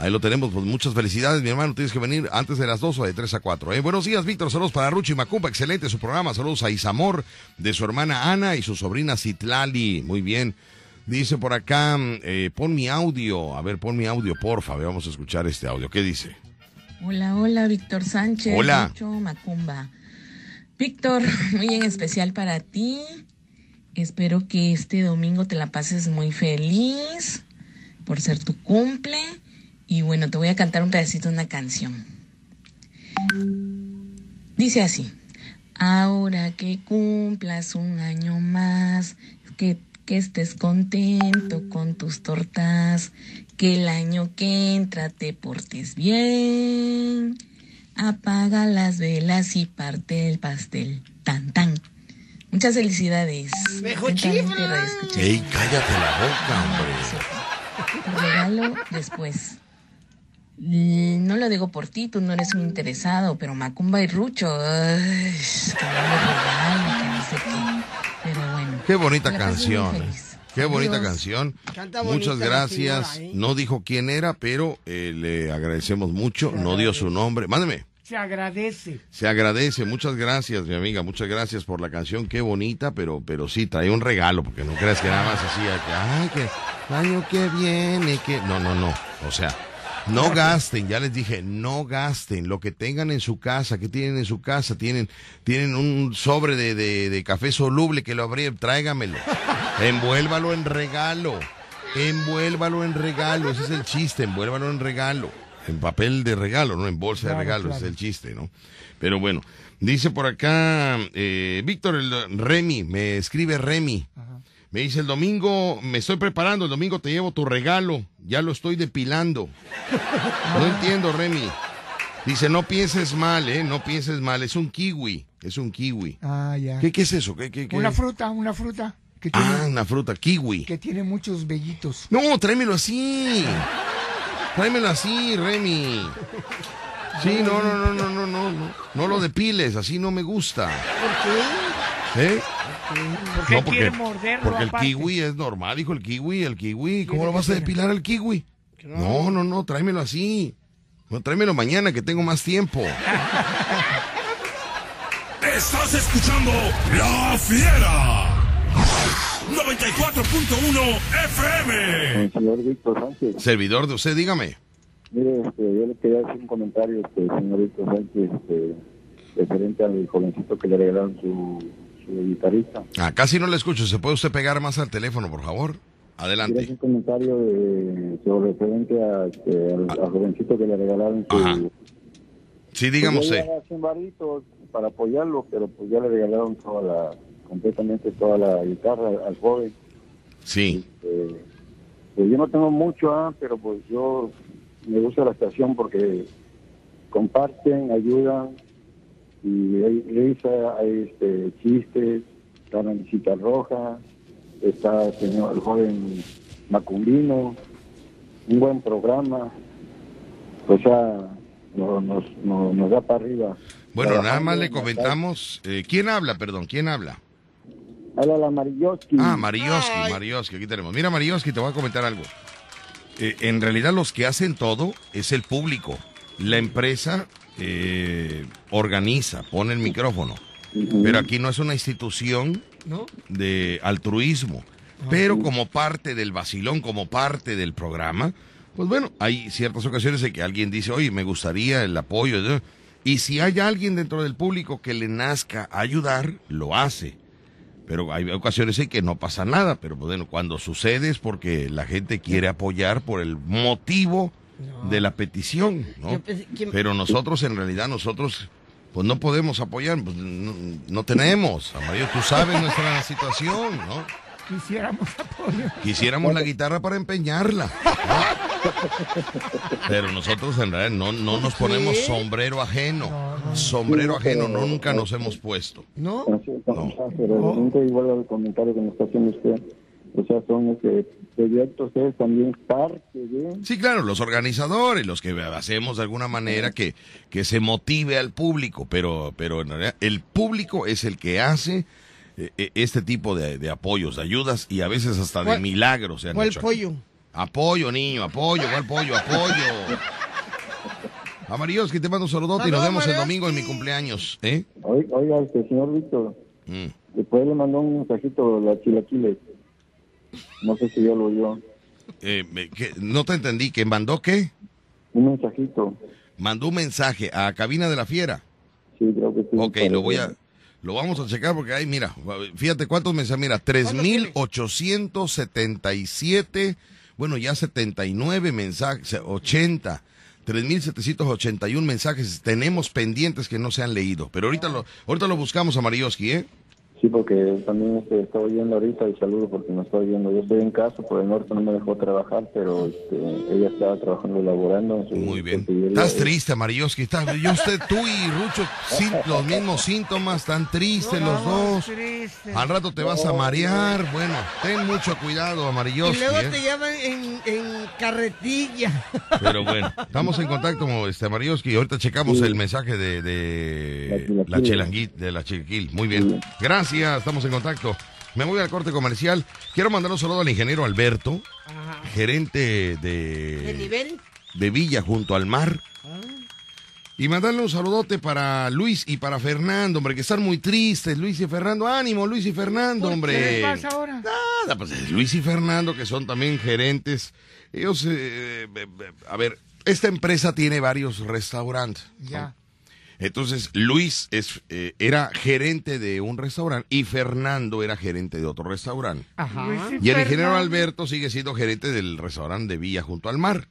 Speaker 2: Ahí lo tenemos, pues muchas felicidades, mi hermano. Tienes que venir antes de las 2 o de 3 a 4. ¿eh? Buenos días, Víctor. Saludos para Ruchi Macumba. Excelente su programa. Saludos a Isamor, de su hermana Ana y su sobrina Citlali. Muy bien. Dice por acá, eh, pon mi audio. A ver, pon mi audio, porfa. Vamos a escuchar este audio. ¿Qué dice?
Speaker 14: Hola, hola, Víctor Sánchez.
Speaker 2: Hola.
Speaker 14: Macumba. Víctor, muy en especial para ti. Espero que este domingo te la pases muy feliz por ser tu cumple y bueno, te voy a cantar un pedacito de una canción. Dice así. Ahora que cumplas un año más, que, que estés contento con tus tortas, que el año que entra te portes bien. Apaga las velas y parte el pastel. Tan tan. Muchas felicidades.
Speaker 3: ¡Mejo
Speaker 2: ¡Ey, cállate la boca,
Speaker 14: hombre! regalo después. No lo digo por ti, tú no eres un interesado, pero Macumba y Rucho, ay, que no no sé qué. Pero bueno.
Speaker 2: Qué bonita canción. Eh. Qué bonita canción. Muchas gracias. ¿eh? No dijo quién era, pero eh, le agradecemos mucho. No dio su nombre. Mándeme.
Speaker 4: Se agradece.
Speaker 2: Se agradece. Muchas gracias, mi amiga. Muchas gracias por la canción. Qué bonita, pero, pero sí, trae un regalo, porque no creas que nada más así, que, ay, que año que viene, que. No, no, no. O sea, no gasten, ya les dije, no gasten lo que tengan en su casa. ¿Qué tienen en su casa? Tienen, tienen un sobre de, de, café soluble que lo abrí, tráigamelo. Envuélvalo en regalo. Envuélvalo en regalo. Ese es el chiste, envuélvalo en regalo. En papel de regalo, no en bolsa de regalo, ese es el chiste, ¿no? Pero bueno, dice por acá, eh, Víctor el Remy, me escribe Remy. Me dice el domingo, me estoy preparando, el domingo te llevo tu regalo, ya lo estoy depilando. No entiendo, Remy. Dice, no pienses mal, ¿eh? No pienses mal, es un kiwi, es un kiwi.
Speaker 4: Ah, ya.
Speaker 2: ¿Qué, qué es eso? ¿Qué, qué, qué?
Speaker 4: Una fruta, una fruta.
Speaker 2: Que tiene, ah, una fruta, kiwi.
Speaker 4: Que tiene muchos vellitos.
Speaker 2: No, tráemelo así. Tráemelo así, Remy. Sí, no, no, no, no, no, no, no. No lo depiles, así no me gusta.
Speaker 3: ¿Por qué?
Speaker 2: ¿Eh?
Speaker 4: ¿Por qué no, porque, quiere morderlo
Speaker 2: Porque el kiwi es normal, hijo, el kiwi, el kiwi. ¿Cómo lo vas a depilar al kiwi? No, no, no, tráemelo así. No, tráemelo mañana que tengo más tiempo.
Speaker 5: Estás escuchando La Fiera. 94.1 FM.
Speaker 10: El señor Víctor Sánchez.
Speaker 2: Servidor de usted, dígame.
Speaker 10: Mire, este, yo le quería hacer un comentario, este, señor Víctor Sánchez, este, referente al jovencito que le regalaron su guitarrista.
Speaker 2: Ah, casi no le escucho. ¿Se puede usted pegar más al teléfono, por favor? Adelante.
Speaker 10: un comentario de, sobre referente a, este, al, ah. jovencito que le regalaron su...
Speaker 2: Sí, dígame
Speaker 10: pues para apoyarlo, pero pues ya le regalaron toda la, completamente toda la guitarra al joven.
Speaker 2: Sí.
Speaker 10: Este, pues yo no tengo mucho, ah, pero pues yo me gusta la estación porque comparten, ayudan, y risa, hay este, chistes, está la visita roja, está el señor el joven Macumbino, un buen programa, o sea, nos, nos, da para arriba.
Speaker 2: Bueno, nada más le comentamos, eh, ¿quién habla, perdón? ¿Quién habla?
Speaker 10: Habla la Mariyoski.
Speaker 2: Ah, Mariyoski, Mariyoski, aquí tenemos. Mira, Mariyoski, te voy a comentar algo. Eh, en realidad los que hacen todo es el público. La empresa eh, organiza, pone el micrófono. Pero aquí no es una institución de altruismo. Pero como parte del vacilón, como parte del programa, pues bueno, hay ciertas ocasiones en que alguien dice, oye, me gustaría el apoyo. Y si hay alguien dentro del público que le nazca ayudar, lo hace. Pero hay ocasiones en que no pasa nada. Pero bueno, cuando sucede es porque la gente quiere apoyar por el motivo de la petición, ¿no? Pero nosotros, en realidad, nosotros, pues no podemos apoyar, pues no, tenemos. Amarillo, tú sabes nuestra situación, ¿no?
Speaker 4: Quisiéramos apoyo.
Speaker 2: Quisiéramos la guitarra para empeñarla. Pero nosotros en realidad no, no nos ponemos sombrero ajeno. Sombrero ajeno nunca nos hemos puesto.
Speaker 3: ¿No?
Speaker 10: no. Pero igual al comentario que nos está haciendo usted. O sea, son este, proyectos ustedes también parte de...
Speaker 2: Sí, claro, los organizadores, los que hacemos de alguna manera que, que se motive al público, pero, pero en realidad el público es el que hace eh, eh, este tipo de, apoyos, de ayudas y a veces hasta de milagros.
Speaker 3: ¿Cuál apoyo?
Speaker 2: Apoyo, niño, apoyo, ¿cuál apoyo? Apoyo. Amarillos, que te mando un saludote y nos vemos el domingo en mi cumpleaños. ¿eh?
Speaker 10: Oiga, este señor Víctor, mm. después le mandó un mensajito la chilaquiles. No sé si ya lo oyó.
Speaker 2: Eh, no te entendí, ¿que mandó qué?
Speaker 10: Un mensajito.
Speaker 2: Mandó un mensaje a Cabina de la Fiera.
Speaker 10: Sí, creo que sí.
Speaker 2: Ok, lo voy a... Lo vamos a checar porque ahí, mira, fíjate cuántos mensajes, mira, 3.877, bueno, ya 79 mensajes, 80, 3.781 mensajes tenemos pendientes que no se han leído. Pero ahorita lo, ahorita lo buscamos a Marioski, ¿eh?
Speaker 10: Sí, porque también este, está oyendo ahorita y saludo porque no está oyendo. Yo estoy en casa, por el norte no me dejó trabajar, pero este, ella estaba trabajando, laborando.
Speaker 2: Muy bien. Estás triste, Mariyoski. Yo, usted, tú y Rucho, los mismos síntomas, tan tristes los dos. Al rato te vas a marear. Bueno, ten mucho cuidado, Amarilloski.
Speaker 3: Y luego
Speaker 2: ¿eh?
Speaker 3: te llaman en, carretilla.
Speaker 2: Pero bueno, estamos en contacto, este, Mariyoski. Ahorita checamos el mensaje de, de la, Chelanguit, de la Chiquil. Muy bien. Gracias estamos en contacto. Me voy al corte comercial. Quiero mandar un saludo al ingeniero Alberto, gerente de,
Speaker 3: nivel?
Speaker 2: de Villa junto al mar. Ah. Y mandarle un saludote para Luis y para Fernando, hombre, que están muy tristes. Luis y Fernando, ánimo, Luis y Fernando, hombre.
Speaker 4: ¿Qué pasa ahora?
Speaker 2: Nada, pues Luis y Fernando, que son también gerentes. Ellos, eh, eh, a ver, esta empresa tiene varios restaurantes.
Speaker 4: Ya.
Speaker 2: Entonces, Luis es, eh, era gerente de un restaurante y Fernando era gerente de otro restaurante. Y, el ingeniero Alberto sigue siendo gerente del restaurante de Villa junto al mar.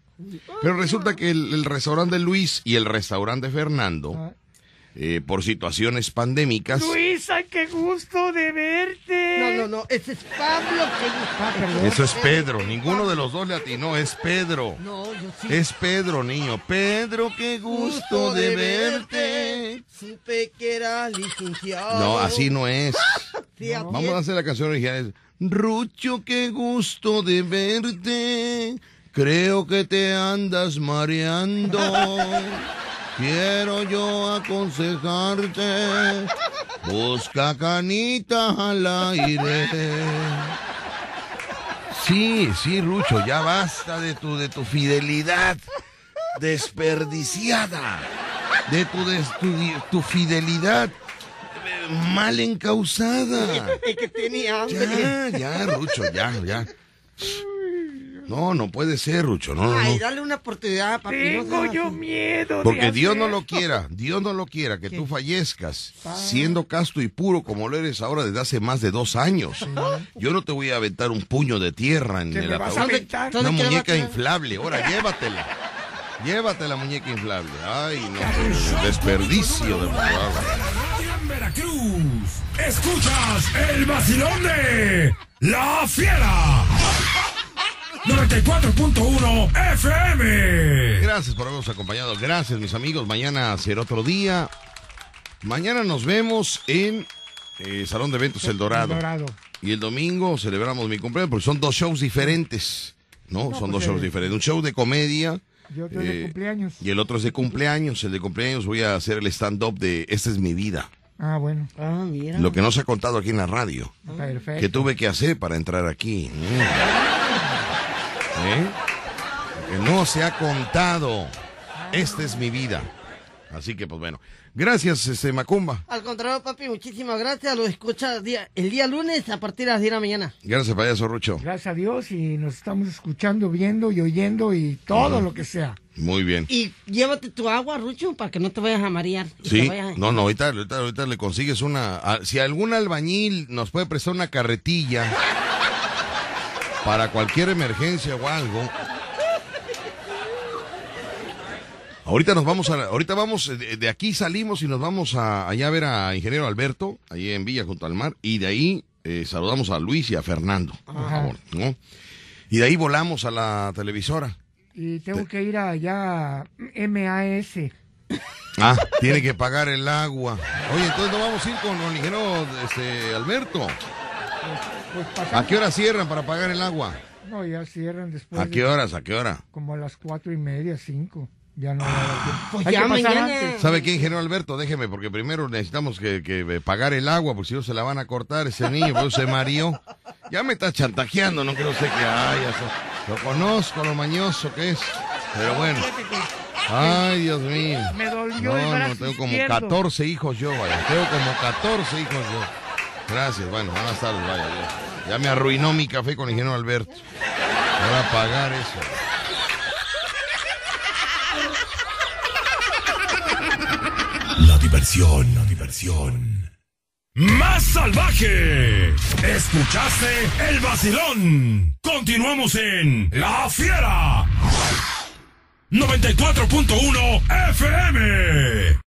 Speaker 2: Pero resulta que el, restaurante de Luis y el restaurante de Fernando ah. Eh, por situaciones pandémicas.
Speaker 4: Luisa, qué gusto de verte.
Speaker 3: No, no, no, ese es Pablo.
Speaker 2: Ah, Eso es Pedro, ninguno de los dos le atinó, es Pedro.
Speaker 3: No, yo sí.
Speaker 2: Es Pedro, niño. Pedro, qué gusto, de, verte.
Speaker 3: Supe que era licenciado.
Speaker 2: No, así no es. Vamos a hacer la canción original. Rucho, qué gusto de verte. Creo que te andas mareando. Quiero yo aconsejarte, busca canita al aire. Sí, sí, Rucho, ya basta de tu, de tu fidelidad desperdiciada, de tu, de tu, fidelidad mal encausada.
Speaker 3: que tenía
Speaker 2: Ya, ya, Rucho, ya, ya. No, no puede ser, Rucho. No,
Speaker 3: Ay,
Speaker 2: no.
Speaker 3: dale una oportunidad, papi.
Speaker 4: Tengo yo miedo.
Speaker 2: Porque Dios no lo quiera, Dios no lo quiera, que tú fallezcas ah. siendo casto y puro como lo eres ahora desde hace más de dos años. Yo no te voy a aventar un puño de tierra en el ataúd. Una muñeca inflable, ahora llévatela. Llévate la muñeca inflable. Ay, no, desperdicio de
Speaker 5: Veracruz. Escuchas el vacilón de La Fiera. 94.1 FM.
Speaker 2: Gracias por habernos acompañado. Gracias, mis amigos. Mañana será otro día. Mañana nos vemos en eh, Salón de Eventos El Dorado. Y el domingo celebramos mi cumpleaños porque son dos shows diferentes. ¿No? son dos pues, shows eh, diferentes. Un show de comedia.
Speaker 4: Y otro de eh, cumpleaños.
Speaker 2: Y el otro es de cumpleaños. El de cumpleaños voy a hacer el stand-up de Esta es mi vida.
Speaker 4: Ah, bueno.
Speaker 3: Ah, mira.
Speaker 2: Lo que no se ha contado aquí en la radio.
Speaker 4: Perfecto.
Speaker 2: Que tuve que hacer para entrar aquí. Mm. ¿Eh? Que no se ha contado. Esta es mi vida. Así que, pues bueno. Gracias, este Macumba.
Speaker 3: Al contrario, papi, muchísimas gracias. Lo escucha el día, el día lunes a partir de las 10 de la mañana.
Speaker 2: Gracias, payaso Rucho.
Speaker 4: Gracias a Dios y nos estamos escuchando, viendo y oyendo y todo lo que sea.
Speaker 2: Muy bien.
Speaker 3: Y llévate tu agua, Rucho, para que no te vayas a marear.
Speaker 2: Sí, no, no, ahorita, ahorita, le consigues una... si algún albañil nos puede prestar una carretilla para cualquier emergencia o algo... Ahorita nos vamos a, ahorita vamos, de, aquí salimos y nos vamos a, allá a ver a Ingeniero Alberto, ahí en Villa junto al mar, y de ahí eh, saludamos a Luis y a Fernando, por favor, ¿no? Y de ahí volamos a la televisora.
Speaker 4: Y tengo que ir allá a MAS.
Speaker 2: Ah, tiene que pagar el agua. Oye, entonces no vamos a ir con el ingeniero este, Alberto. Pues, ¿A qué hora cierran para pagar el agua?
Speaker 4: No, ya cierran después.
Speaker 2: ¿A qué horas? ¿A qué hora?
Speaker 4: Como a las cuatro y media, cinco. Ya no.
Speaker 3: pues ya mañana.
Speaker 2: ¿Sabe qué, ingeniero Alberto? Déjeme, porque primero necesitamos que, que, pagar el agua, porque si no se la van a cortar ese niño, pues se mareó. Ya me está chantajeando, no creo sé que haya. Lo conozco, lo mañoso que es. Pero bueno. Ay, Dios mío.
Speaker 4: Me dolió
Speaker 2: No, no, tengo como 14 hijos yo, vaya. Tengo como 14 hijos yo. Gracias, bueno, buenas tardes, vaya. Ya, ya me arruinó mi café con el ingeniero Alberto. Voy a pagar eso.
Speaker 5: diversión, la diversión. Más salvaje. Escuchaste el vacilón. Continuamos en La Fiera. 94.1 FM.